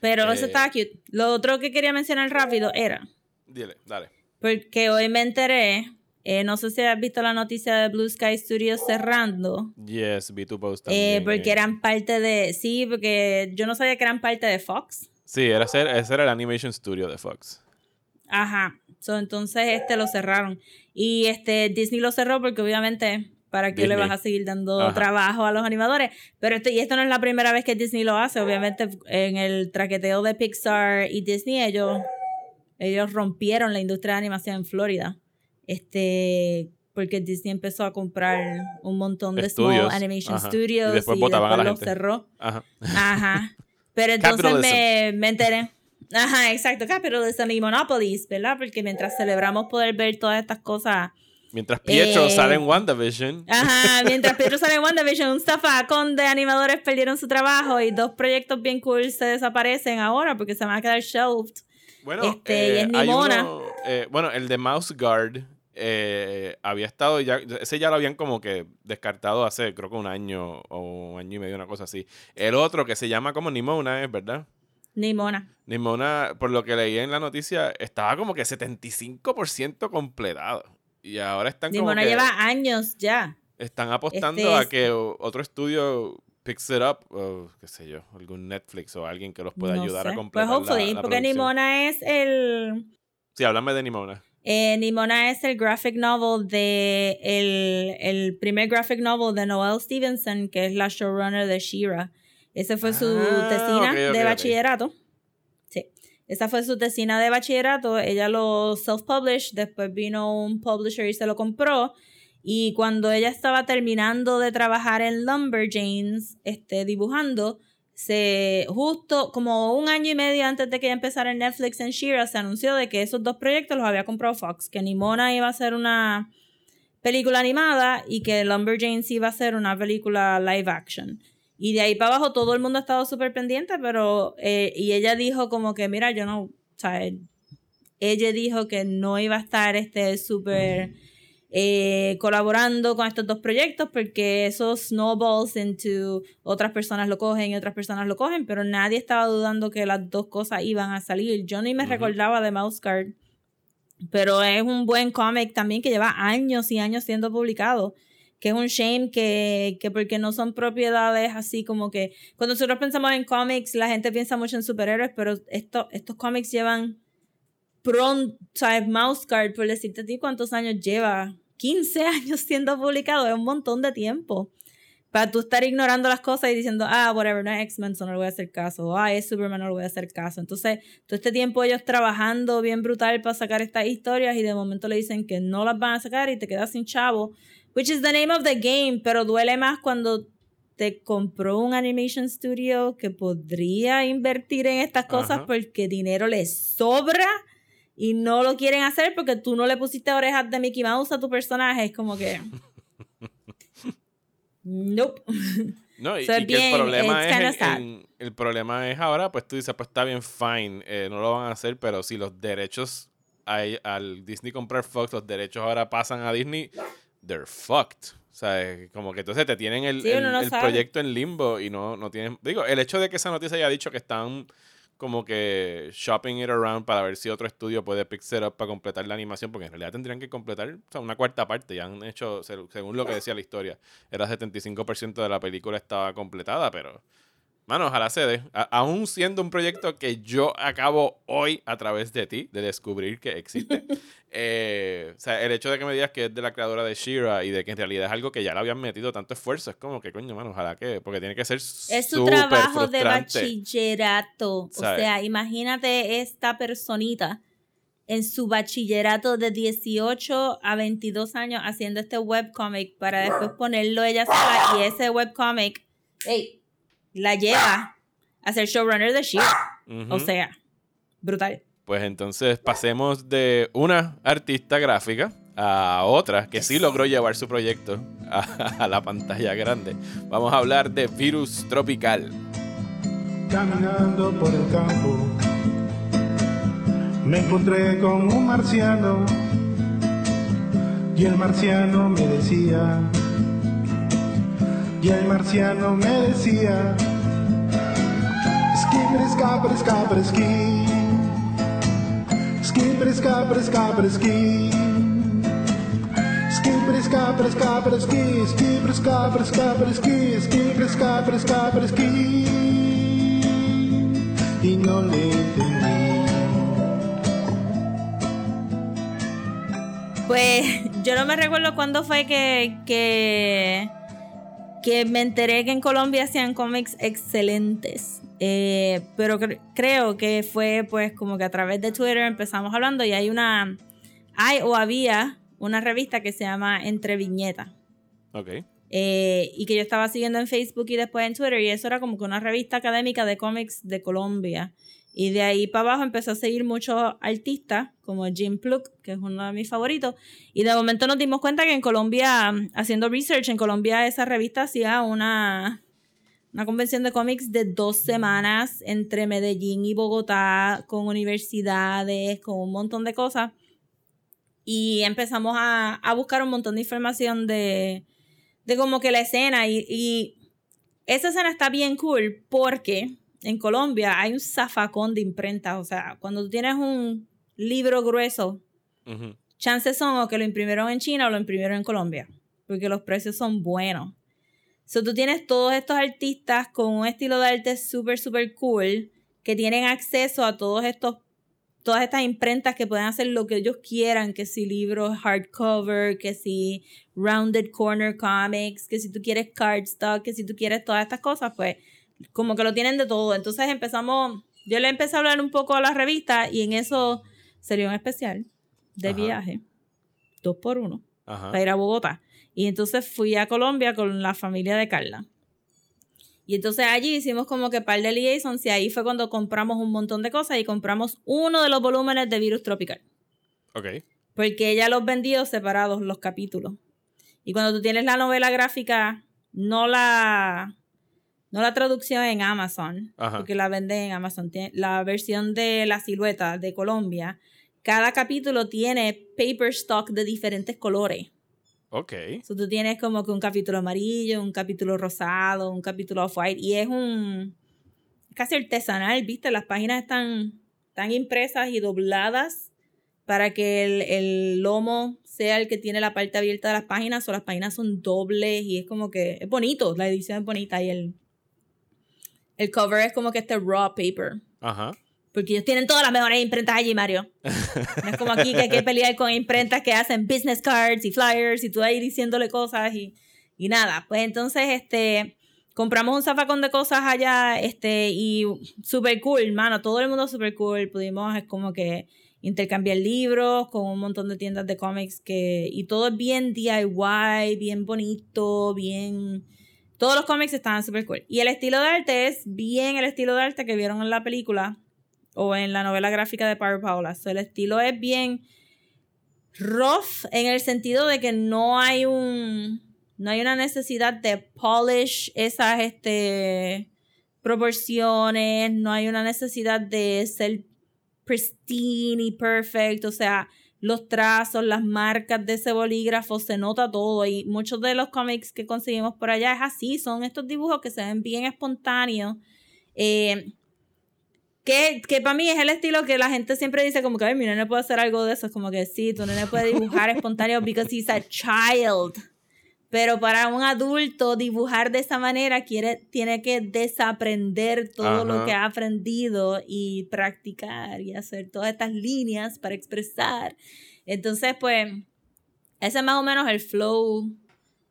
Pero eso Eh. estaba cute. Lo otro que quería mencionar rápido era. Dile, dale. Porque hoy me enteré, eh, no sé si has visto la noticia de Blue Sky Studios cerrando, Yes, vi tu post eh, también. porque eran parte de, sí, porque yo no sabía que eran parte de Fox. Sí, era ser, ese era el Animation Studio de Fox. Ajá, so, entonces este lo cerraron. Y este Disney lo cerró porque obviamente, ¿para qué le vas a seguir dando Ajá. trabajo a los animadores? Pero esto, y esto no es la primera vez que Disney lo hace, obviamente en el traqueteo de Pixar y Disney ellos, ellos rompieron la industria de animación en Florida. Este porque Disney empezó a comprar un montón de Estudios, small animation ajá. studios Y después botaban a la lo gente. cerró. Ajá. Ajá. Pero entonces me, me enteré. Ajá, exacto, capitalism y monopolies, ¿verdad? Porque mientras celebramos poder ver todas estas cosas. Mientras Pietro Eh, sale en WandaVision. Ajá, mientras Pedro sale en WandaVision, un zafacón de animadores perdieron su trabajo y dos proyectos bien cool se desaparecen ahora porque se van a quedar shelved. Bueno, este, y eh, es uno, eh, bueno, el de Mouse Guard había estado ya, ese ya lo habían como que descartado hace creo que un año o un año y medio, una cosa así. El otro que se llama como Nimona, ¿es verdad? Ni mona. Nimona, por lo que leí en la noticia, estaba como que 75% completado. Y ahora están Ni como que lleva años ya. están apostando Este a que otro estudio picks it up, o qué sé yo, algún Netflix o alguien que los pueda No ayudar sé. a completar Pues la- hopefully, la porque producción. Nimona es el Sí, háblame de Nimona. Eh, Nimona es el graphic novel de el, el primer graphic novel de Noelle Stevenson, que es la showrunner de She-Ra. Esa fue su Ah, tesina de bachillerato. Sí. Esa fue su tesina de bachillerato. Ella lo self-published. Después vino un publisher y se lo compró. Y cuando ella estaba terminando de trabajar en Lumberjanes, este, dibujando, se justo como un año y medio antes de que ella empezara en Netflix en Shira, se anunció de que esos dos proyectos los había comprado Fox, que Nimona iba a ser una película animada y que Lumberjanes iba a ser una película live action. Y de ahí para abajo todo el mundo ha estado súper pendiente, pero eh, y ella dijo como que, mira, yo no, o sea, ella dijo que no iba a estar este súper eh, colaborando con estos dos proyectos porque eso snowballs into otras personas lo cogen y otras personas lo cogen, pero nadie estaba dudando que las dos cosas iban a salir. Yo ni me recordaba de Mouse Guard, pero es un buen cómic también que lleva años y años siendo publicado. Que es un shame que, que porque no son propiedades así como que cuando nosotros pensamos en cómics, la gente piensa mucho en superhéroes, pero esto, estos cómics llevan pronto, ¿sabes? Mouse Guard, por decirte a ti cuántos años lleva. 15 años siendo publicado, es un montón de tiempo. Para tú estar ignorando las cosas y diciendo, ah, whatever, no es X-Men, no le voy a hacer caso. Ah, es Superman, no le voy a hacer caso. Entonces, todo este tiempo ellos trabajando bien brutal para sacar estas historias y de momento le dicen que no las van a sacar y te quedas sin chavo. Which is the name of the game, pero duele más cuando te compró un animation studio que podría invertir en estas cosas Ajá. porque dinero les sobra y no lo quieren hacer porque tú no le pusiste orejas de Mickey Mouse a tu personaje. Es como que. nope. No, y, So, y que bien, el problema es en- el problema es ahora, pues tú dices, pues está bien, fine, eh, no lo van a hacer, pero si los derechos hay- al Disney comprar Fox, los derechos ahora pasan a Disney, they're fucked. O sea, como que entonces te tienen el, Sí, el- no el proyecto en limbo y no, no tienen... Digo, el hecho de que esa noticia haya dicho que están como que shopping it around para ver si otro estudio puede pick it up para completar la animación, porque en realidad tendrían que completar o sea, una cuarta parte, ya han hecho, se- según lo que decía la historia, era 75% de la película estaba completada, pero Mano, ojalá se dé. Aún siendo un proyecto que yo acabo hoy a través de ti, de descubrir que existe. Eh, o sea, el hecho de que me digas que es de la creadora de Shira y de que en realidad es algo que ya le habían metido tanto esfuerzo, es como que coño, mano, ojalá que. Porque tiene que ser Es su trabajo de bachillerato. O ¿Sabes? sea, imagínate esta personita en su bachillerato de 18 a 22 años haciendo este webcomic para después ponerlo ella sola y ese webcomic ey, la lleva a ser showrunner de She. O sea, brutal. Pues entonces pasemos de una artista gráfica a otra que sí logró llevar su proyecto a, a la pantalla grande. Vamos a hablar de Virus Tropical. Caminando por el campo, me encontré con un marciano y el marciano me decía, y el marciano me decía, skapper, skapper, ski, skipper, skapper, skapper, ski. Skipper, skapper, skapper, ski, skipper, skapper, skapper, ski, skipper, skapper, skapper, ski. Y no le entendí. Pues yo no me recuerdo cuándo fue que, que, que me enteré que en Colombia hacían cómics excelentes. Eh, pero cre- creo que fue pues como que a través de Twitter empezamos hablando y hay una, hay o había una revista que se llama Entre Viñetas. Ok. eh, y que yo estaba siguiendo en Facebook y después en Twitter y eso era como que una revista académica de cómics de Colombia. Y de ahí para abajo empezó a seguir muchos artistas como Jim Pluck, que es uno de mis favoritos. Y de momento nos dimos cuenta que en Colombia, haciendo research, en Colombia esa revista hacía una, una convención de cómics de dos semanas entre Medellín y Bogotá, con universidades, con un montón de cosas. Y empezamos a, a buscar un montón de información de, de como que la escena y, y esa escena está bien cool porque en Colombia hay un zafacón de imprentas, o sea, cuando tú tienes un libro grueso, chances son o que lo imprimieron en China o lo imprimieron en Colombia, porque los precios son buenos. So, tú tienes todos estos artistas con un estilo de arte súper, súper cool, que tienen acceso a todos estos, todas estas imprentas que pueden hacer lo que ellos quieran, que si libros hardcover, que si rounded corner comics, que si tú quieres cardstock, que si tú quieres todas estas cosas, pues como que lo tienen de todo. Entonces empezamos, yo le empecé a hablar un poco a la revista y en eso salió un especial de Ajá. viaje, dos por uno, Ajá. para ir a Bogotá. Y entonces fui a Colombia con la familia de Carla. Y entonces allí hicimos como que par de liaisons y ahí fue cuando compramos un montón de cosas y compramos uno de los volúmenes de Virus Tropical. Ok. Porque ella los vendió separados los capítulos. Y cuando tú tienes la novela gráfica, no la, no la traducción en Amazon, Ajá. porque la venden en Amazon, la versión de la silueta de Colombia, cada capítulo tiene paper stock de diferentes colores. Ok. So, tú tienes como que un capítulo amarillo, un capítulo rosado, un capítulo off-white, y es un casi artesanal, ¿viste? Las páginas están, están impresas y dobladas para que el, el lomo sea el que tiene la parte abierta de las páginas, o las páginas son dobles y es como que es bonito, la edición es bonita y el, el cover es como que este raw paper. Ajá. Porque ellos tienen todas las mejores imprentas allí, Mario. No es como aquí que hay que pelear con imprentas que hacen business cards y flyers y tú ahí diciéndole cosas y, y nada. Pues entonces, este, compramos un zafacón de cosas allá, este, y super cool, mano. Todo el mundo super cool. Pudimos, es como que intercambiar libros con un montón de tiendas de cómics que, y todo es bien DIY, bien bonito, bien... Todos los cómics estaban super cool. Y el estilo de arte es bien el estilo de arte que vieron en la película o en la novela gráfica de Power Paula. So, el estilo es bien rough en el sentido de que no hay un no hay una necesidad de polish esas este proporciones, no hay una necesidad de ser pristine y perfect, o sea, los trazos, las marcas de ese bolígrafo, se nota todo y muchos de los cómics que conseguimos por allá es así, son estos dibujos que se ven bien espontáneos. Eh, que, que para mí es el estilo que la gente siempre dice como que, ay, mi nene puede hacer algo de eso. Es como que sí, tu nene puede dibujar espontáneo because he's a child. Pero para un adulto dibujar de esa manera quiere, tiene que desaprender todo lo que ha aprendido y practicar y hacer todas estas líneas para expresar. Entonces, pues, ese es más o menos el flow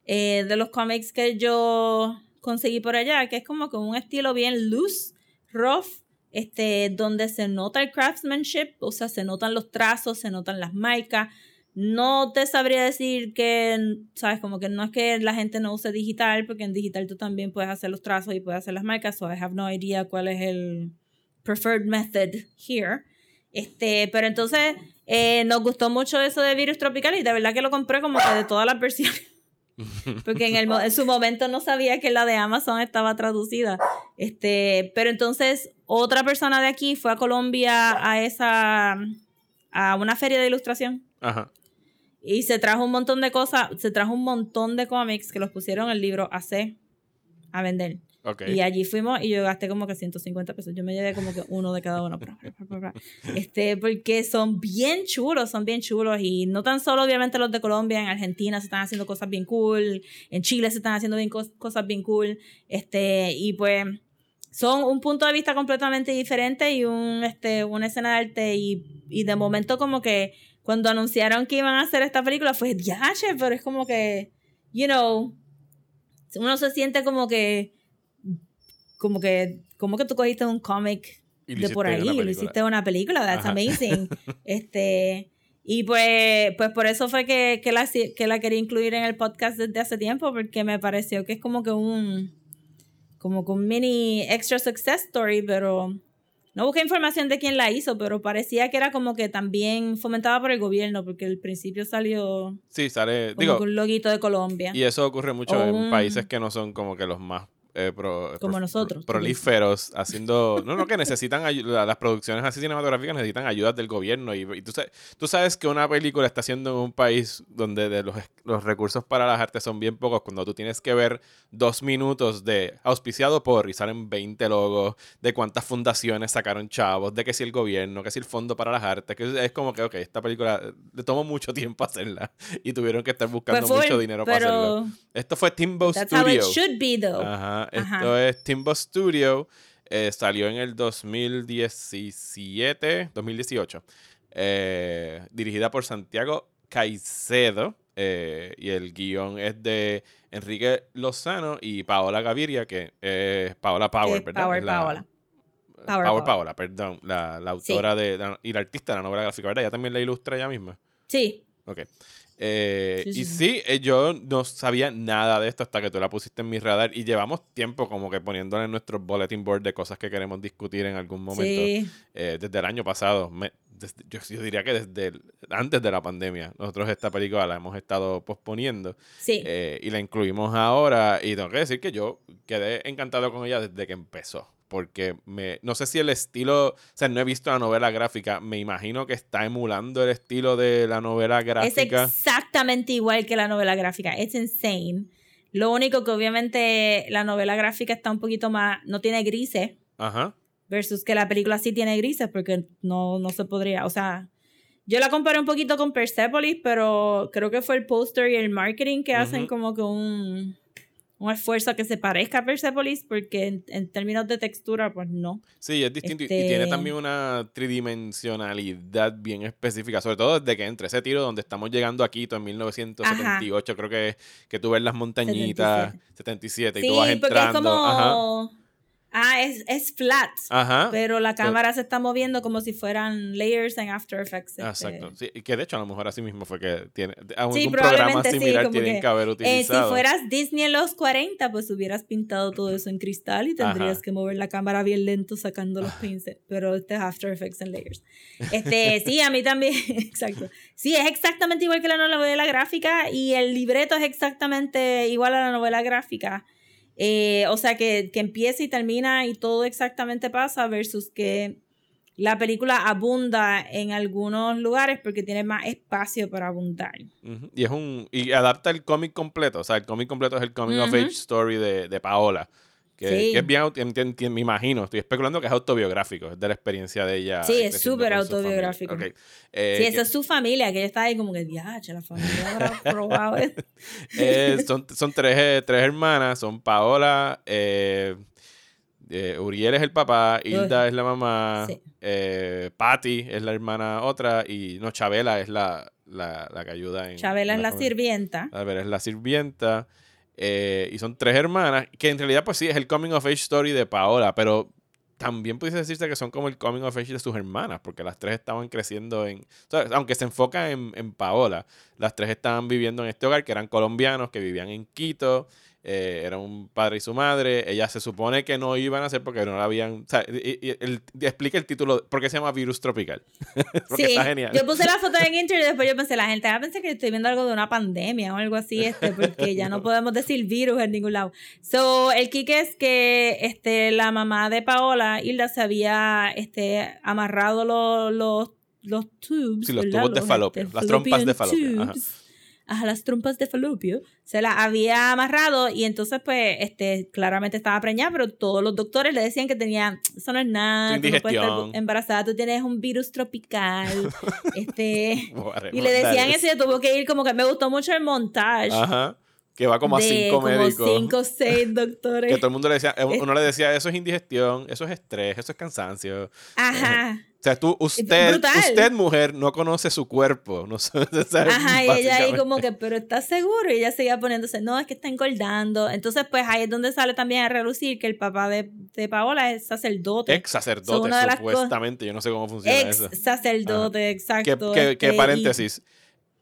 eh, de los cómics que yo conseguí por allá, que es como con un estilo bien loose, rough, este, donde se nota el craftsmanship, o sea, se notan los trazos, se notan las marcas. No te sabría decir que, sabes, como que no es que la gente no use digital, porque en digital tú también puedes hacer los trazos y puedes hacer las marcas, so I have no idea cuál es el preferred method here. Este, pero entonces eh, nos gustó mucho eso de Virus Tropical y de verdad que lo compré como que de todas las versiones. Porque en, el, en su momento no sabía que la de Amazon estaba traducida. Este, pero entonces otra persona de aquí fue a Colombia a esa a una feria de ilustración Ajá. y se trajo un montón de cosas, se trajo un montón de cómics que los pusieron el libro AC a vender. Ok. Y allí fuimos y yo gasté como que 150 pesos. Yo me llevé como que uno de cada uno. Este, porque son bien chulos, son bien chulos. Y no tan solo obviamente los de Colombia, en Argentina se están haciendo cosas bien cool. En Chile se están haciendo bien cos- cosas bien cool. Este, y pues son un punto de vista completamente diferente y un, este, una escena de arte. Y, y de momento como que cuando anunciaron que iban a hacer esta película fue, ya, pero es como que, you know, uno se siente como que como que como que tú cogiste un cómic de por ahí y lo hiciste una película that's Ajá. amazing este y pues pues por eso fue que, que la que la quería incluir en el podcast desde hace tiempo porque me pareció que es como que un como un mini extra success story pero no busqué información de quién la hizo pero parecía que era como que también fomentada por el gobierno porque al principio salió Sí, sale. como Digo, un loguito de Colombia y eso ocurre mucho O en un- países que no son como que los más. Eh, pro- Como pro- nosotros, prolíferos haciendo no no que necesitan ayuda las producciones así cinematográficas necesitan ayuda del gobierno y, y tú, sabes, tú sabes que una película está haciendo en un país donde de los, los recursos para las artes son bien pocos cuando tú tienes que ver dos minutos de auspiciado por y salen 20 logos de cuántas fundaciones sacaron chavos de que si el gobierno que si el fondo para las artes que es como que ok esta película eh, le tomó mucho tiempo hacerla y tuvieron que estar buscando Pues mucho dinero para hacerlo. Esto fue Timbo that's how it Studio should be though. Ajá, Ajá. esto es Timbo Studio. eh, salió en el 2017, 2018. eh, dirigida por Santiago Caicedo. eh, y el guion es de Enrique Lozano y Paola Gaviria, que es Paola Power, ¿verdad? Power la- Paola. Power, Power Paola. Perdón. La, la autora de, la- y la artista de la novela gráfica, ¿verdad? Ella también la ilustra ella misma. Sí, Ok. Eh, Sí, sí, y sí. sí, eh, yo no sabía nada de esto hasta que tú la pusiste en mi radar y llevamos tiempo como que poniéndole en nuestro bulletin board de cosas que queremos discutir en algún momento. sí. Eh, desde el año pasado, me- desde- yo, yo diría que desde el- antes de la pandemia, nosotros esta película la hemos estado posponiendo eh, y la incluimos ahora y tengo que decir que yo quedé encantado con ella desde que empezó. Porque me, no sé si el estilo, o sea, no he visto la novela gráfica, me imagino que está emulando el estilo de la novela es gráfica. exactamente igual que la novela gráfica. Es insane. Lo único que obviamente la novela gráfica está un poquito más, no tiene grises, Ajá. versus que la película sí tiene grises, porque no, no se podría, o sea, yo la comparé un poquito con Persepolis, pero creo que fue el póster y el marketing que hacen como que un, un esfuerzo que se parezca a Persepolis, porque en, en términos de textura, pues no. Sí, es distinto. y- Y Este- tiene también una tridimensionalidad bien específica, sobre todo desde que entre ese tiro donde estamos llegando a Quito en 1978, creo que, que tú ves las montañitas, 77, y Sí, tú vas porque es entrando. como... Ah, es, es flat. Ajá. Pero la cámara se está moviendo como si fueran layers en After Effects. este. Exacto. Sí, que de hecho a lo mejor así mismo fue que tiene algún Sí, programa sí, similar como tienen que, que, haber Eh, utilizado. si fueras Disney en los 40, pues hubieras pintado todo eso en cristal y tendrías Ajá. que mover la cámara bien lento sacando los pinceles. Pero este es After Effects en layers. Este, sí, a mí también. Exacto. Sí, es exactamente igual que la novela gráfica y el libreto es exactamente igual a la novela gráfica. Eh, o sea, que, que empieza y termina y todo exactamente pasa versus que la película abunda en algunos lugares porque tiene más espacio para abundar. Y es un y adapta el cómic completo, o sea, el cómic completo es el coming of age story de, de Paola, Que, Sí. que es bien, me imagino, estoy especulando que es autobiográfico, es de la experiencia de ella. Sí, es súper autobiográfico. Ok. Eh, Sí, que- esa es su familia, que ella está ahí como que, diache, la familia habrá probado esto". Eh, son, son tres, eh, tres hermanas, son Paola, eh, eh, Uriel es el papá, Hilda es la mamá, Sí. eh, Patty es la hermana otra y no, Chabela es la, la, la que ayuda en... Chabela es la familia. sirvienta. A ver, es la sirvienta. Eh, y son tres hermanas, que en realidad pues sí, es el coming of age story de Paola, pero también pudiese decirse que son como el coming of age de sus hermanas, porque las tres estaban creciendo en... aunque se enfoca en, en Paola, las tres estaban viviendo en este hogar, que eran colombianos, que vivían en Quito, eh, era un padre y su madre, ella se supone que no iban a hacer porque no la habían... O sea, y- y el- explica el título, ¿por qué se llama virus tropical? porque Sí, está genial. yo puse la foto en Instagram y después yo pensé, la gente va a pensar que estoy viendo algo de una pandemia o algo así, este, porque ya no podemos decir virus en ningún lado. So, el kick es que este, la mamá de Paola, Hilda, se había este, amarrado los, los, los tubes. Sí, los ¿verdad? tubos de falopio, las trompas de falopio, ajá. Ajá, las trompas de falopio. Se las había amarrado y entonces, pues, este, claramente estaba preñada, pero todos los doctores le decían que tenía, eso no es nada, tú no puedes estar embarazada, tú tienes un virus tropical. este, y le decían eso y tuvo que ir como que me gustó mucho el montage. Ajá. Que va como a cinco como médicos. cinco seis doctores. Que todo el mundo le decía, eh, uno le decía, eso es indigestión, eso es estrés, eso es cansancio. Ajá. O sea, tú, usted, usted mujer, no conoce su cuerpo. No sabe, Ajá, y ella ahí como que, pero ¿estás seguro? Y ella seguía poniéndose, no, es que está engordando. Entonces, pues ahí es donde sale también a relucir que el papá de, de Paola es sacerdote. Ex sacerdote, So, supuestamente. Yo no sé cómo funciona Ex eso. sacerdote, Que, exacto. que- que este, y- paréntesis.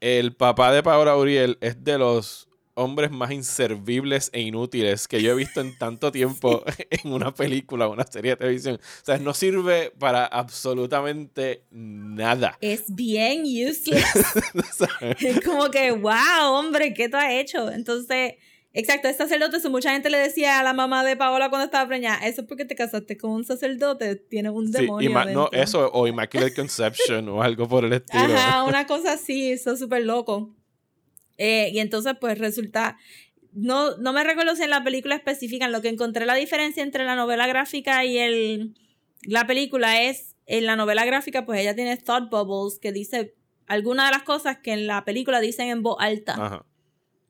El papá de Paola Uriel es de los hombres más inservibles e inútiles que yo he visto en tanto tiempo en una película o una serie de televisión. O sea, no sirve para absolutamente nada. Es bien useless. Es como que, wow, hombre, ¿qué tú has hecho? Entonces, exacto, es sacerdote. eso mucha gente le decía a la mamá de Paola cuando estaba preñada, eso es porque te casaste con un sacerdote, tienes un Sí, demonio. ima- no, adentro". eso o Immaculate Conception o algo por el estilo. Ajá, una cosa así, eso es súper loco. Eh, y entonces, pues resulta. No, no me recuerdo si en la película específica, en lo que encontré la diferencia entre la novela gráfica y el, la película es, en la novela gráfica, pues ella tiene thought bubbles que dice algunas de las cosas que en la película dicen en voz alta. Ajá.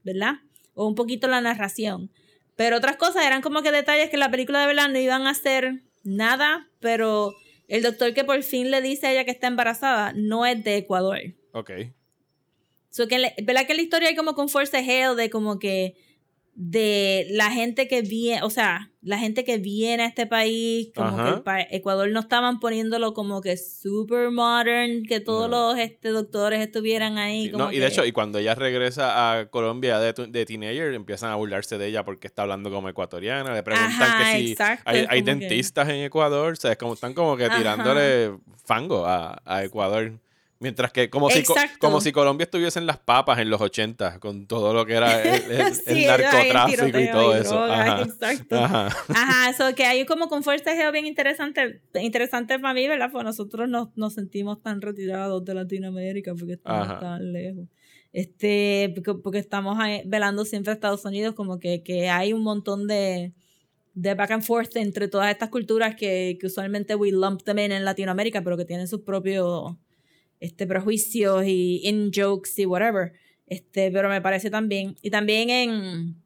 ¿verdad? O un poquito la narración. Pero otras cosas eran como que detalles que en la película de verdad no iban a hacer nada, pero el doctor que por fin le dice a ella que está embarazada no es de Ecuador. Ok. So que, le- ¿verdad que la historia hay como con forcejeo de como que de la gente que viene, o sea, la gente que viene a este país, como Ajá. que el Ecuador no estaban poniéndolo como que super modern, que todos No. los este, doctores estuvieran ahí. Sí, como no, y de hecho, y cuando ella regresa a Colombia de, de teenager, empiezan a burlarse de ella porque está hablando como ecuatoriana. Le preguntan Ajá, que si exacto, hay, hay como que- dentistas en Ecuador. O sea, es como, están como que Ajá. tirándole fango a, a Ecuador. Mientras que, como si, como si Colombia estuviese en las papas en los 80, con todo lo que era el, el- el Sí, en narcotráfico y tiroteo todo y eso. drogas, Ajá. exacto. Ajá. Ajá, eso que hay como con forcejeo bien interesante, interesante para mí, ¿verdad? Pues nosotros nos, nos sentimos tan retirados de Latinoamérica porque estamos Ajá. tan lejos. Este, porque, porque estamos velando siempre a Estados Unidos, como que, que hay un montón de, de back and forth entre todas estas culturas que, que usualmente we lump them in en Latinoamérica, pero que tienen sus propios este, prejuicios y in jokes y whatever. Este, pero me parece también. Y también en,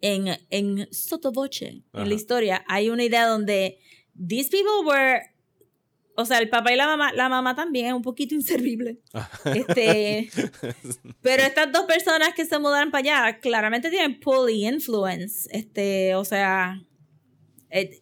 en, en Sotoboche, Ajá. en la historia, hay una idea donde these people were. O sea, el papá y la mamá, la mamá también es un poquito inservible. Este, pero estas dos personas que se mudaron para allá claramente tienen pull y influence. Este, o sea, eh,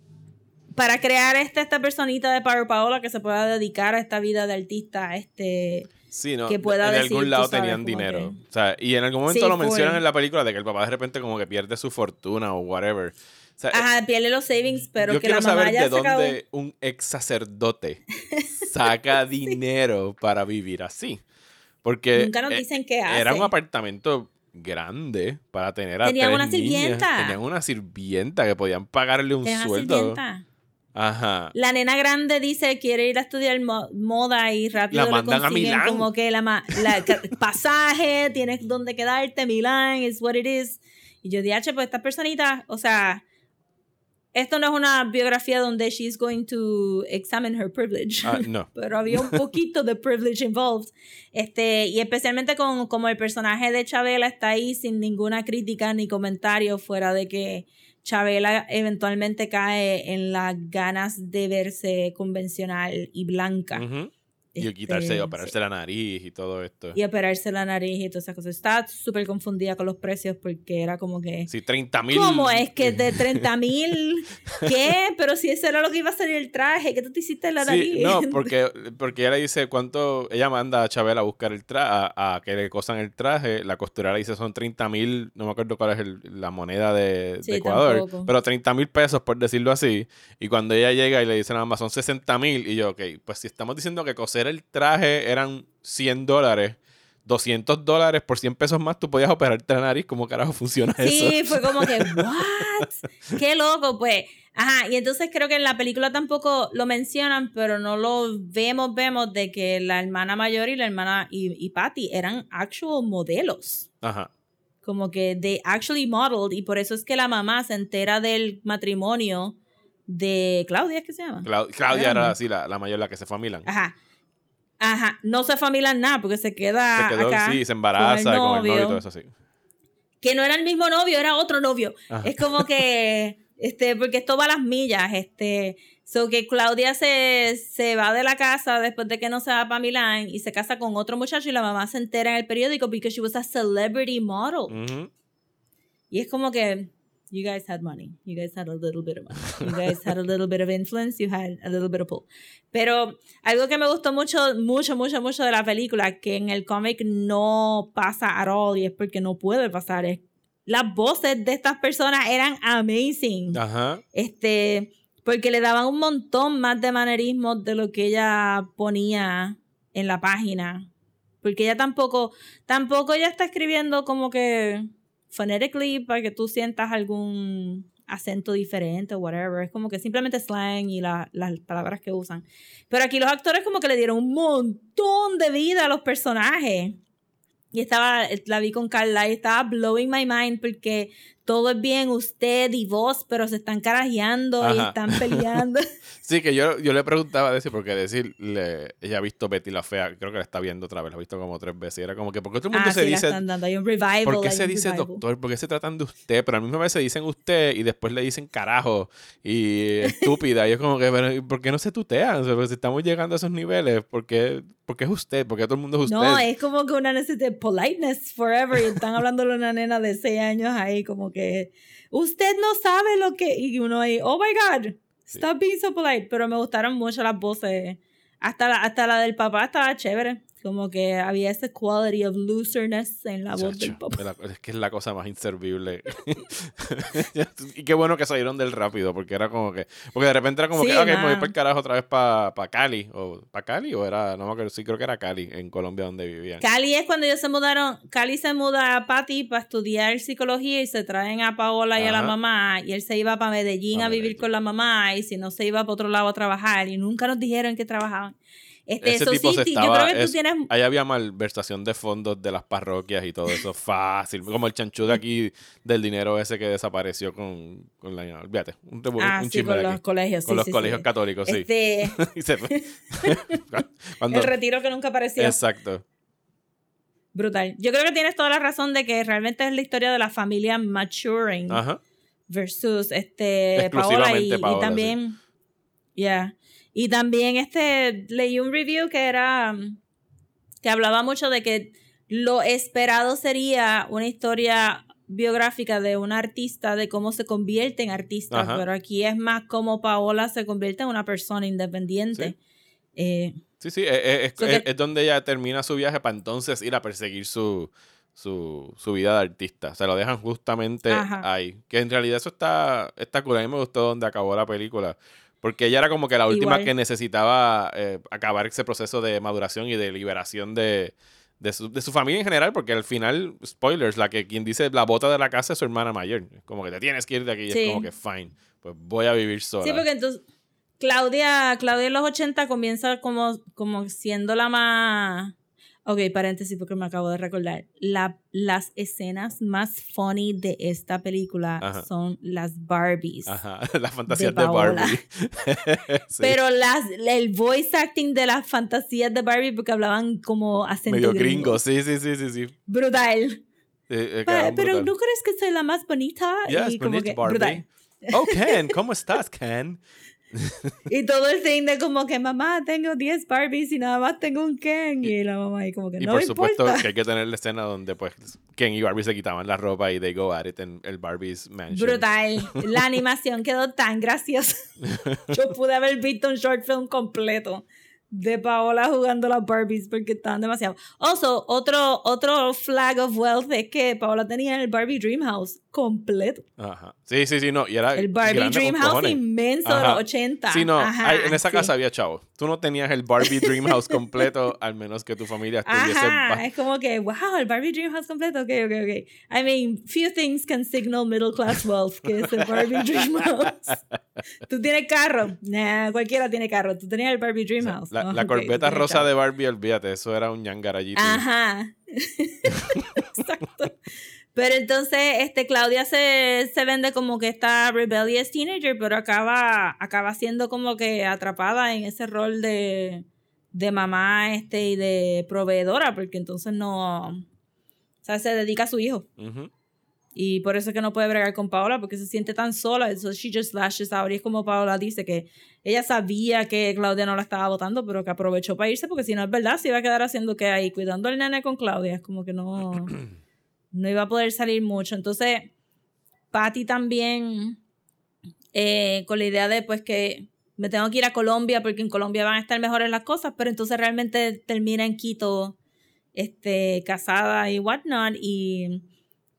para crear este, esta personita de Power Paola que se pueda dedicar a esta vida de artista, este, Sí, no. que pueda en decir, algún lado sabes, tenían dinero. que- O sea, y en algún momento Sí, lo mencionan en la película de que el papá de repente como que pierde su fortuna o whatever. O sea, ajá, pierde los savings, pero yo que quiero la mamá saber ya de dónde un ex sacerdote saca dinero para vivir así. Porque Nunca nos eh, dicen qué era un hace. apartamento grande para tener a Tenían tres una niñas. sirvienta. Tenían una sirvienta que podían pagarle un Deja sueldo. sirvienta. Ajá. La nena grande dice quiere ir a estudiar mo- moda y rápido La mandan a Milán. como que la, la pasaje, tienes donde quedarte, Milán, is what it is. Y yo dije, "Ache, pues estas personitas, o sea, esto no es una biografía donde she's going to examine her privilege. Ah, no. Pero había un poquito de privilege involved. Este, y especialmente con como el personaje de Chabela está ahí sin ninguna crítica ni comentario fuera de que Chabela eventualmente cae en las ganas de verse convencional y blanca. Y Este, quitarse sí. operarse la nariz y todo esto. Y operarse la nariz y todas esas cosas. Estaba súper confundida con los precios porque era como que... Sí, 30 mil. ¿Cómo es que de 30 mil? ¿Qué? Pero si eso era lo que iba a ser el traje, ¿qué tú te hiciste en la nariz? No, porque, porque ella le dice cuánto. Ella manda a Chabela a buscar el traje, a, a que le cosan el traje. La costurera dice son 30 mil, no me acuerdo cuál es el- la moneda de, Ecuador, tampoco. pero 30 mil pesos, por decirlo así. Y cuando ella llega y le dice nada más son 60 mil, y yo, ok, pues si estamos diciendo que coser el traje eran 100 dólares. 200 dólares por 100 pesos más, tú podías operarte la nariz. ¿Cómo carajo funciona eso? Sí, fue como que, ¿what? Qué loco, pues. Ajá, y entonces creo que en la película tampoco lo mencionan, pero no lo vemos, vemos de que la hermana mayor y la hermana y, y Patty eran actual modelos. Ajá. Como que they actually modeled, y por eso es que la mamá se entera del matrimonio de Claudia, ¿es que se llama? Clau- Claudia Era así, la, la mayor, la que se fue a Milán. Ajá. Ajá, no se familian nada porque se queda se quedó, acá sí, se embaraza con con el novio y todo eso, sí. que no era el mismo novio, era otro novio. Ajá. Es como que, este, porque esto va a las millas, este, so que Claudia se, se va de la casa después de que no se va para Milán y se casa con otro muchacho y la mamá se entera en el periódico because she was a celebrity model. Y es como que, you guys had money, you guys had a little bit of money, you guys had a little bit of influence, you had a little bit of pull. Pero algo que me gustó mucho, mucho, mucho, mucho de la película, que en el cómic no pasa at all, y es porque no puede pasar, es las voces de estas personas eran amazing. Ajá. Este, porque le daban un montón más de manerismos de lo que ella ponía en la página. Porque ella tampoco, tampoco ella está escribiendo como que phonetically para que tú sientas algún acento diferente o whatever. Es como que simplemente slang y la- las palabras que usan. Pero aquí los actores como que le dieron un montón de vida a los personajes. Y estaba, la vi con Carla y estaba blowing my mind porque todo es bien usted y vos, pero se están carajeando y Ajá. están peleando. Sí, que yo, yo le preguntaba a Desi, porque decir, le, ella ha visto Betty la Fea, creo que la está viendo otra vez, la ha visto como tres veces. Y era como que, ¿por qué todo el mundo ah, se sí, la dice, dando. Hay un revival. ¿por qué hay se un dice revival. doctor? ¿Por qué se tratan de usted? Pero al mismo vez se dicen usted y después le dicen carajo y estúpida. y es como que, pero, ¿por qué no se tutean? O sea, pues, si estamos llegando a esos niveles, ¿por qué, por qué es usted? ¿Por qué todo el mundo es usted? No, es como que una necesidad de politeness forever. Y están hablando de una nena de 6 años ahí, como que usted no sabe lo que. Y uno ahí, oh my God, stop being so polite. Pero me gustaron mucho las voces. Hasta la, hasta la del papá estaba chévere. Como que había ese quality of looserness en la voz del papá. es que es la cosa más inservible. y qué bueno que salieron del rápido, porque era como que. Porque de repente era como Sí, que, ok, me voy para el carajo otra vez para Cali. O para Cali, o era, no me acuerdo, sí creo que era Cali, en Colombia donde vivían. Cali es cuando ellos se mudaron. Cali se muda a Patty para estudiar psicología y se traen a Paola y a la mamá. Y él se iba para Medellín Pa' a vivir con la mamá. Y si no, se iba para otro lado a trabajar. Y nunca nos dijeron que trabajaban. Este, Ese eso tipo sí, se estaba. yo creo que es- tú tienes. Ahí había malversación de fondos de las parroquias y todo eso fácil. Como el chanchú de aquí del dinero ese que desapareció con, con la. Olvídate, un, Ah, un sí, con los aquí. colegios. Con sí, los sí, colegios católicos, sí. Este. Cuando- el retiro que nunca apareció. Exacto. Brutal. Yo creo que tienes toda la razón de que realmente es la historia de la familia maturing. Ajá. versus este Paola y, también ya y también este leí un review que era que hablaba mucho de que lo esperado sería una historia biográfica de un artista de cómo se convierte en artista Ajá. pero aquí es más como Paola se convierte en una persona independiente Eh, Sí, sí, es, es- So es- que- es donde ella termina su viaje para entonces ir a perseguir su, su, su vida de artista. Se lo dejan justamente Ajá. ahí. Que en realidad eso está, está cool. A mí me gustó donde acabó la película. Porque ella era como que la última Igual. que necesitaba eh, acabar ese proceso de maduración y de liberación de, de, su, de su familia en general. Porque al final, spoilers, la que quien dice la bota de la casa es su hermana mayor. Como que te tienes que ir de aquí. Y es como que fine. Pues voy a vivir sola. Sí, porque entonces Claudia, Claudia en los 80 comienza como, como siendo la más... Ok, paréntesis porque me acabo de recordar. La, las escenas más funny de esta película Ajá. son las Barbies. Ajá, las fantasías de. Barbie. Sí, Pero las, el voice acting de las fantasías de Barbie porque hablaban como acento medio gringo. gringo, sí, sí, sí, sí, sí. Brutal. Eh, eh, pero. ¿no crees que soy la más bonita? Yes, y como que, Barbie. brutal. Oh, Ken, ¿cómo estás, Ken? Y todo el thing de como que mamá, tengo 10 Barbies y nada más tengo un Ken. Y la mamá ahí como que Y no por me supuesto importa. que hay que tener la escena donde pues Ken y Barbie se quitaban la ropa y they go at it en el Barbie's mansion. Brutal. La animación quedó tan graciosa. Yo pude haber visto un short film completo de Paola jugando las Barbies porque estaban demasiado. Also, otro, otro flag of wealth es que Paola tenía el Barbie Dream House completo. Ajá. Sí, sí, sí, no. Y era El Barbie Dream House cojones. inmenso de Ajá. los 80. Sí, no, Ajá, hay- en esa sí. casa había chavo. Tú no tenías el Barbie Dream House completo, al menos que tu familia estuviese. Ajá, es como que, wow, el Barbie Dream House completo, ok, ok, ok. I mean, few things can signal middle class wealth, que es el Barbie Dream House. ¿Tú tienes carro? Nah, cualquiera tiene carro. Tú tenías el Barbie Dream House. La, La corbeta rosa de Barbie, olvídate, eso era un ñangarallito. Ajá. Exacto. Pero entonces, este, Claudia se, se vende como que está rebellious teenager, pero acaba, acaba siendo como que atrapada en ese rol de, de mamá este, y de proveedora, porque entonces no, o sea, se dedica a su hijo. Ujú. Y por eso es que no puede bregar con Paola, porque se siente tan sola. So she just lashes out. Y es como Paola dice que ella sabía que Claudia no la estaba votando, pero que aprovechó para irse, porque si no es verdad, se iba a quedar haciendo que ahí, cuidando al nene con Claudia. Es como que no, no iba a poder salir mucho. Entonces, Patty también, eh, con la idea de pues que me tengo que ir a Colombia, porque en Colombia van a estar mejores las cosas, pero entonces realmente termina en Quito, este, casada y whatnot, y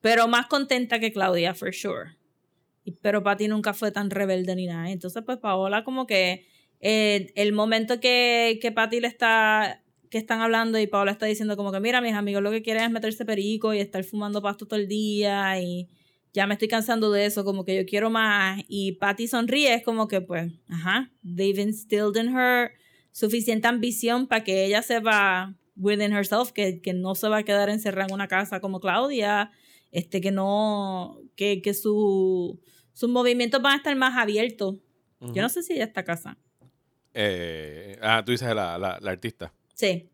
pero más contenta que Claudia, for sure. Pero Patty nunca fue tan rebelde ni nada. Entonces, pues Paola como que eh, el momento que, que Patty le está, que están hablando y Paola está diciendo como que, mira, mis amigos lo que quieren es meterse perico y estar fumando pasto todo el día y ya me estoy cansando de eso, como que yo quiero más. Y Patty sonríe, es como que, pues, ajá, they've instilled in her suficiente ambición para que ella sepa within herself que, que no se va a quedar encerrada en una casa como Claudia, este, que no, que, que su, sus movimientos van a estar más abiertos. Yo no sé si ella está casada. Eh, ah, tú dices la, la, la artista. Sí.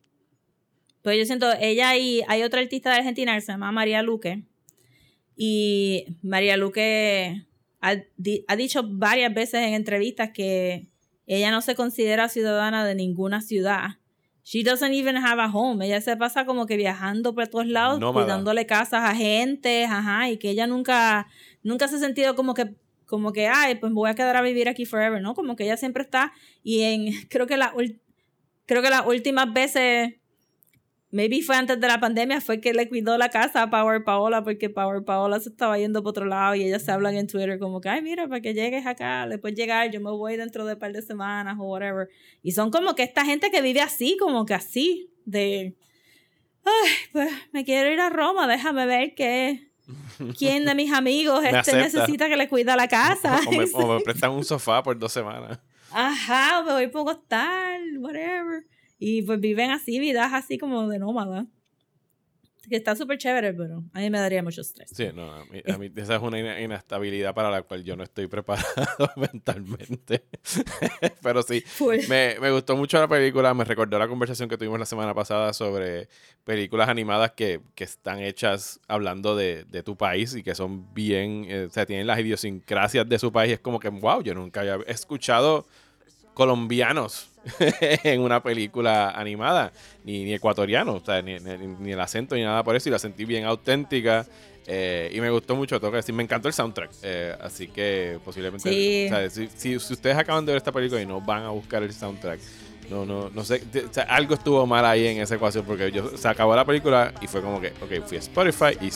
Pues yo siento, ella y hay otra artista de Argentina que se llama María Luque. Y María Luque ha, di- ha dicho varias veces en entrevistas que ella no se considera ciudadana de ninguna ciudad. She doesn't even have a home. Ella se pasa como que viajando por todos lados, Nómada. cuidándole casas a gente, ajá, y que ella nunca, nunca se ha sentido como que, como que, ay, pues me voy a quedar a vivir aquí forever, ¿no? Como que ella siempre está, y en, creo que la, creo que las últimas veces, maybe fue antes de la pandemia, fue que le cuidó la casa a Power Paola porque Power Paola se estaba yendo por otro lado y ellas se hablan en Twitter como que, ay, mira, para que llegues acá, puedes llegar, yo me voy dentro de un par de semanas o whatever. Y son como que esta gente que vive así, como que así, de, ay, pues me quiero ir a Roma, déjame ver qué, quién de mis amigos este necesita que le cuida la casa. O me, o me prestan un sofá por dos semanas. Ajá, me voy por costal, whatever. Y pues viven así, vidas así como de nómada. Que está súper chévere, pero a mí me daría mucho estrés. Sí, no, a mí, a mí esa es una inestabilidad para la cual yo no estoy preparado mentalmente. Pero sí, me, me gustó mucho la película, me recordó la conversación que tuvimos la semana pasada sobre películas animadas que, que están hechas hablando de, de tu país y que son bien, eh, o sea, tienen las idiosincrasias de su país. Es como que, wow, yo nunca había escuchado colombianos en una película animada, ni, ni ecuatorianos, o sea, ni, ni- ni el acento ni nada por eso, y la sentí bien auténtica. eh, y me gustó mucho, tengo que decir, me encantó el soundtrack. eh, así que posiblemente, Sí. o sea, si, si- si ustedes acaban de ver esta película y no van a buscar el soundtrack, no, no, no sé, o sea, algo estuvo mal ahí en esa ecuación porque yo, se acabó la película y fue como que, ok, fui a Spotify y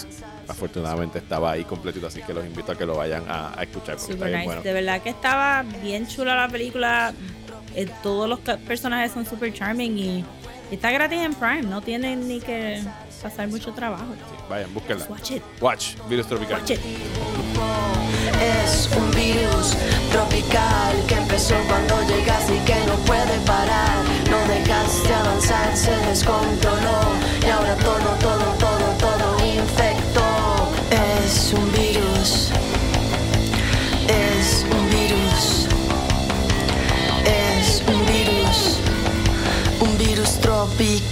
afortunadamente estaba ahí completito, así que los invito a que lo vayan a, a escuchar porque está bien nice. bueno. De verdad que estaba bien chula la película. Eh, todos los personajes son super charming y, y está gratis en Prime. No tienen ni que pasar mucho trabajo. Sí, vayan, búsquenla. Watch it. Watch, Virus Tropical. Watch it. Es un virus tropical que empezó cuando llegas y que no puede parar. No dejaste avanzar, se descontroló.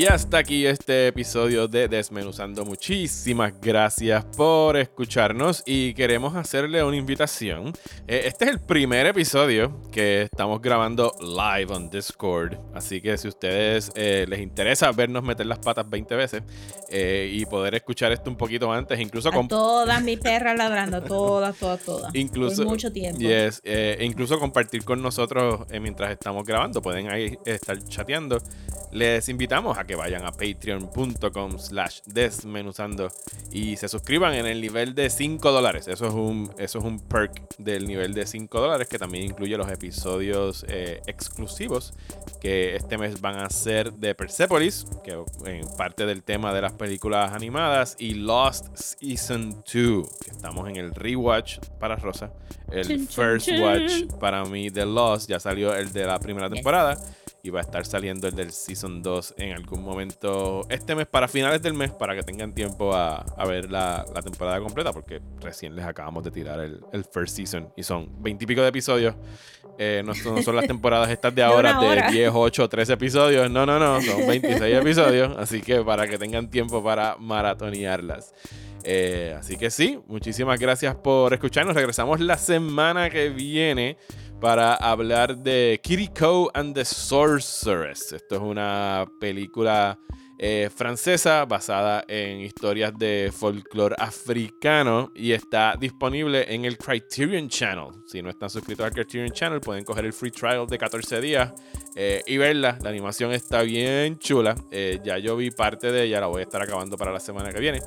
Y hasta aquí este episodio de Desmenuzando. Muchísimas gracias por escucharnos y queremos hacerle una invitación. Eh, este es el primer episodio que estamos grabando live on Discord. Así que si a ustedes eh, les interesa vernos meter las patas 20 veces eh, y poder escuchar esto un poquito antes, incluso A con todas mis perras ladrando, todas, todas, todas. Incluso, Por mucho tiempo. Yes, eh, incluso compartir con nosotros eh, mientras estamos grabando. Pueden ahí estar chateando. Les invitamos a que vayan a patreon.com slash desmenuzando y se suscriban en el nivel de 5 dólares. Eso es un, eso es un perk del nivel de 5 dólares que también incluye los episodios eh, exclusivos que este mes van a ser de Persepolis, que en parte del tema de las películas animadas, y Lost Season 2, que estamos en el rewatch para Rosa. El first watch para mí de Lost, ya salió el de la primera temporada. Y va a estar saliendo el del Season 2 en algún momento este mes, para finales del mes, para que tengan tiempo a, a ver la, la temporada completa, porque recién les acabamos de tirar el, el first season y son 20 y pico de episodios. Eh, no, son, no son las temporadas estas de De ahora de hora. 10, 8, 13 episodios. No, no, no, son 26 episodios. Así que para que tengan tiempo para maratonearlas. Eh, así que sí, muchísimas gracias por escucharnos. Regresamos la semana que viene para hablar de Kiriko and the Sorceress. Esto es una película eh, francesa basada en historias de folclore africano y está disponible en el Criterion Channel. Si no están suscritos al Criterion Channel, pueden coger el free trial de 14 días eh, y verla. La animación está bien chula. Eh, ya yo vi parte de ella, la voy a estar acabando para la semana que viene.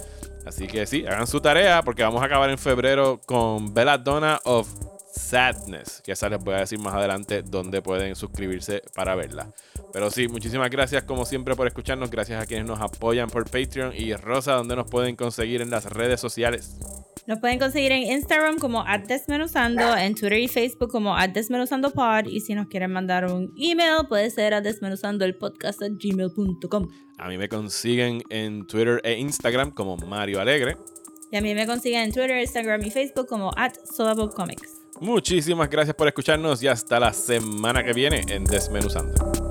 Así que sí, hagan su tarea porque vamos a acabar en febrero con Belladonna of Sadness, que esa les voy a decir más adelante dónde pueden suscribirse para verla. Pero sí, muchísimas gracias como siempre por escucharnos, gracias a quienes nos apoyan por Patreon y Rosa, donde nos pueden conseguir en las redes sociales. Nos pueden conseguir en Instagram como desmenuzando, en Twitter y Facebook como desmenuzandopod y si nos quieren mandar un email puede ser a desmenuzando el podcast gmail.com. A mí me consiguen en Twitter e Instagram como Mario Alegre. Y a mí me consiguen en Twitter, Instagram y Facebook como at Comics. Muchísimas gracias por escucharnos y hasta la semana que viene en Desmenuzando.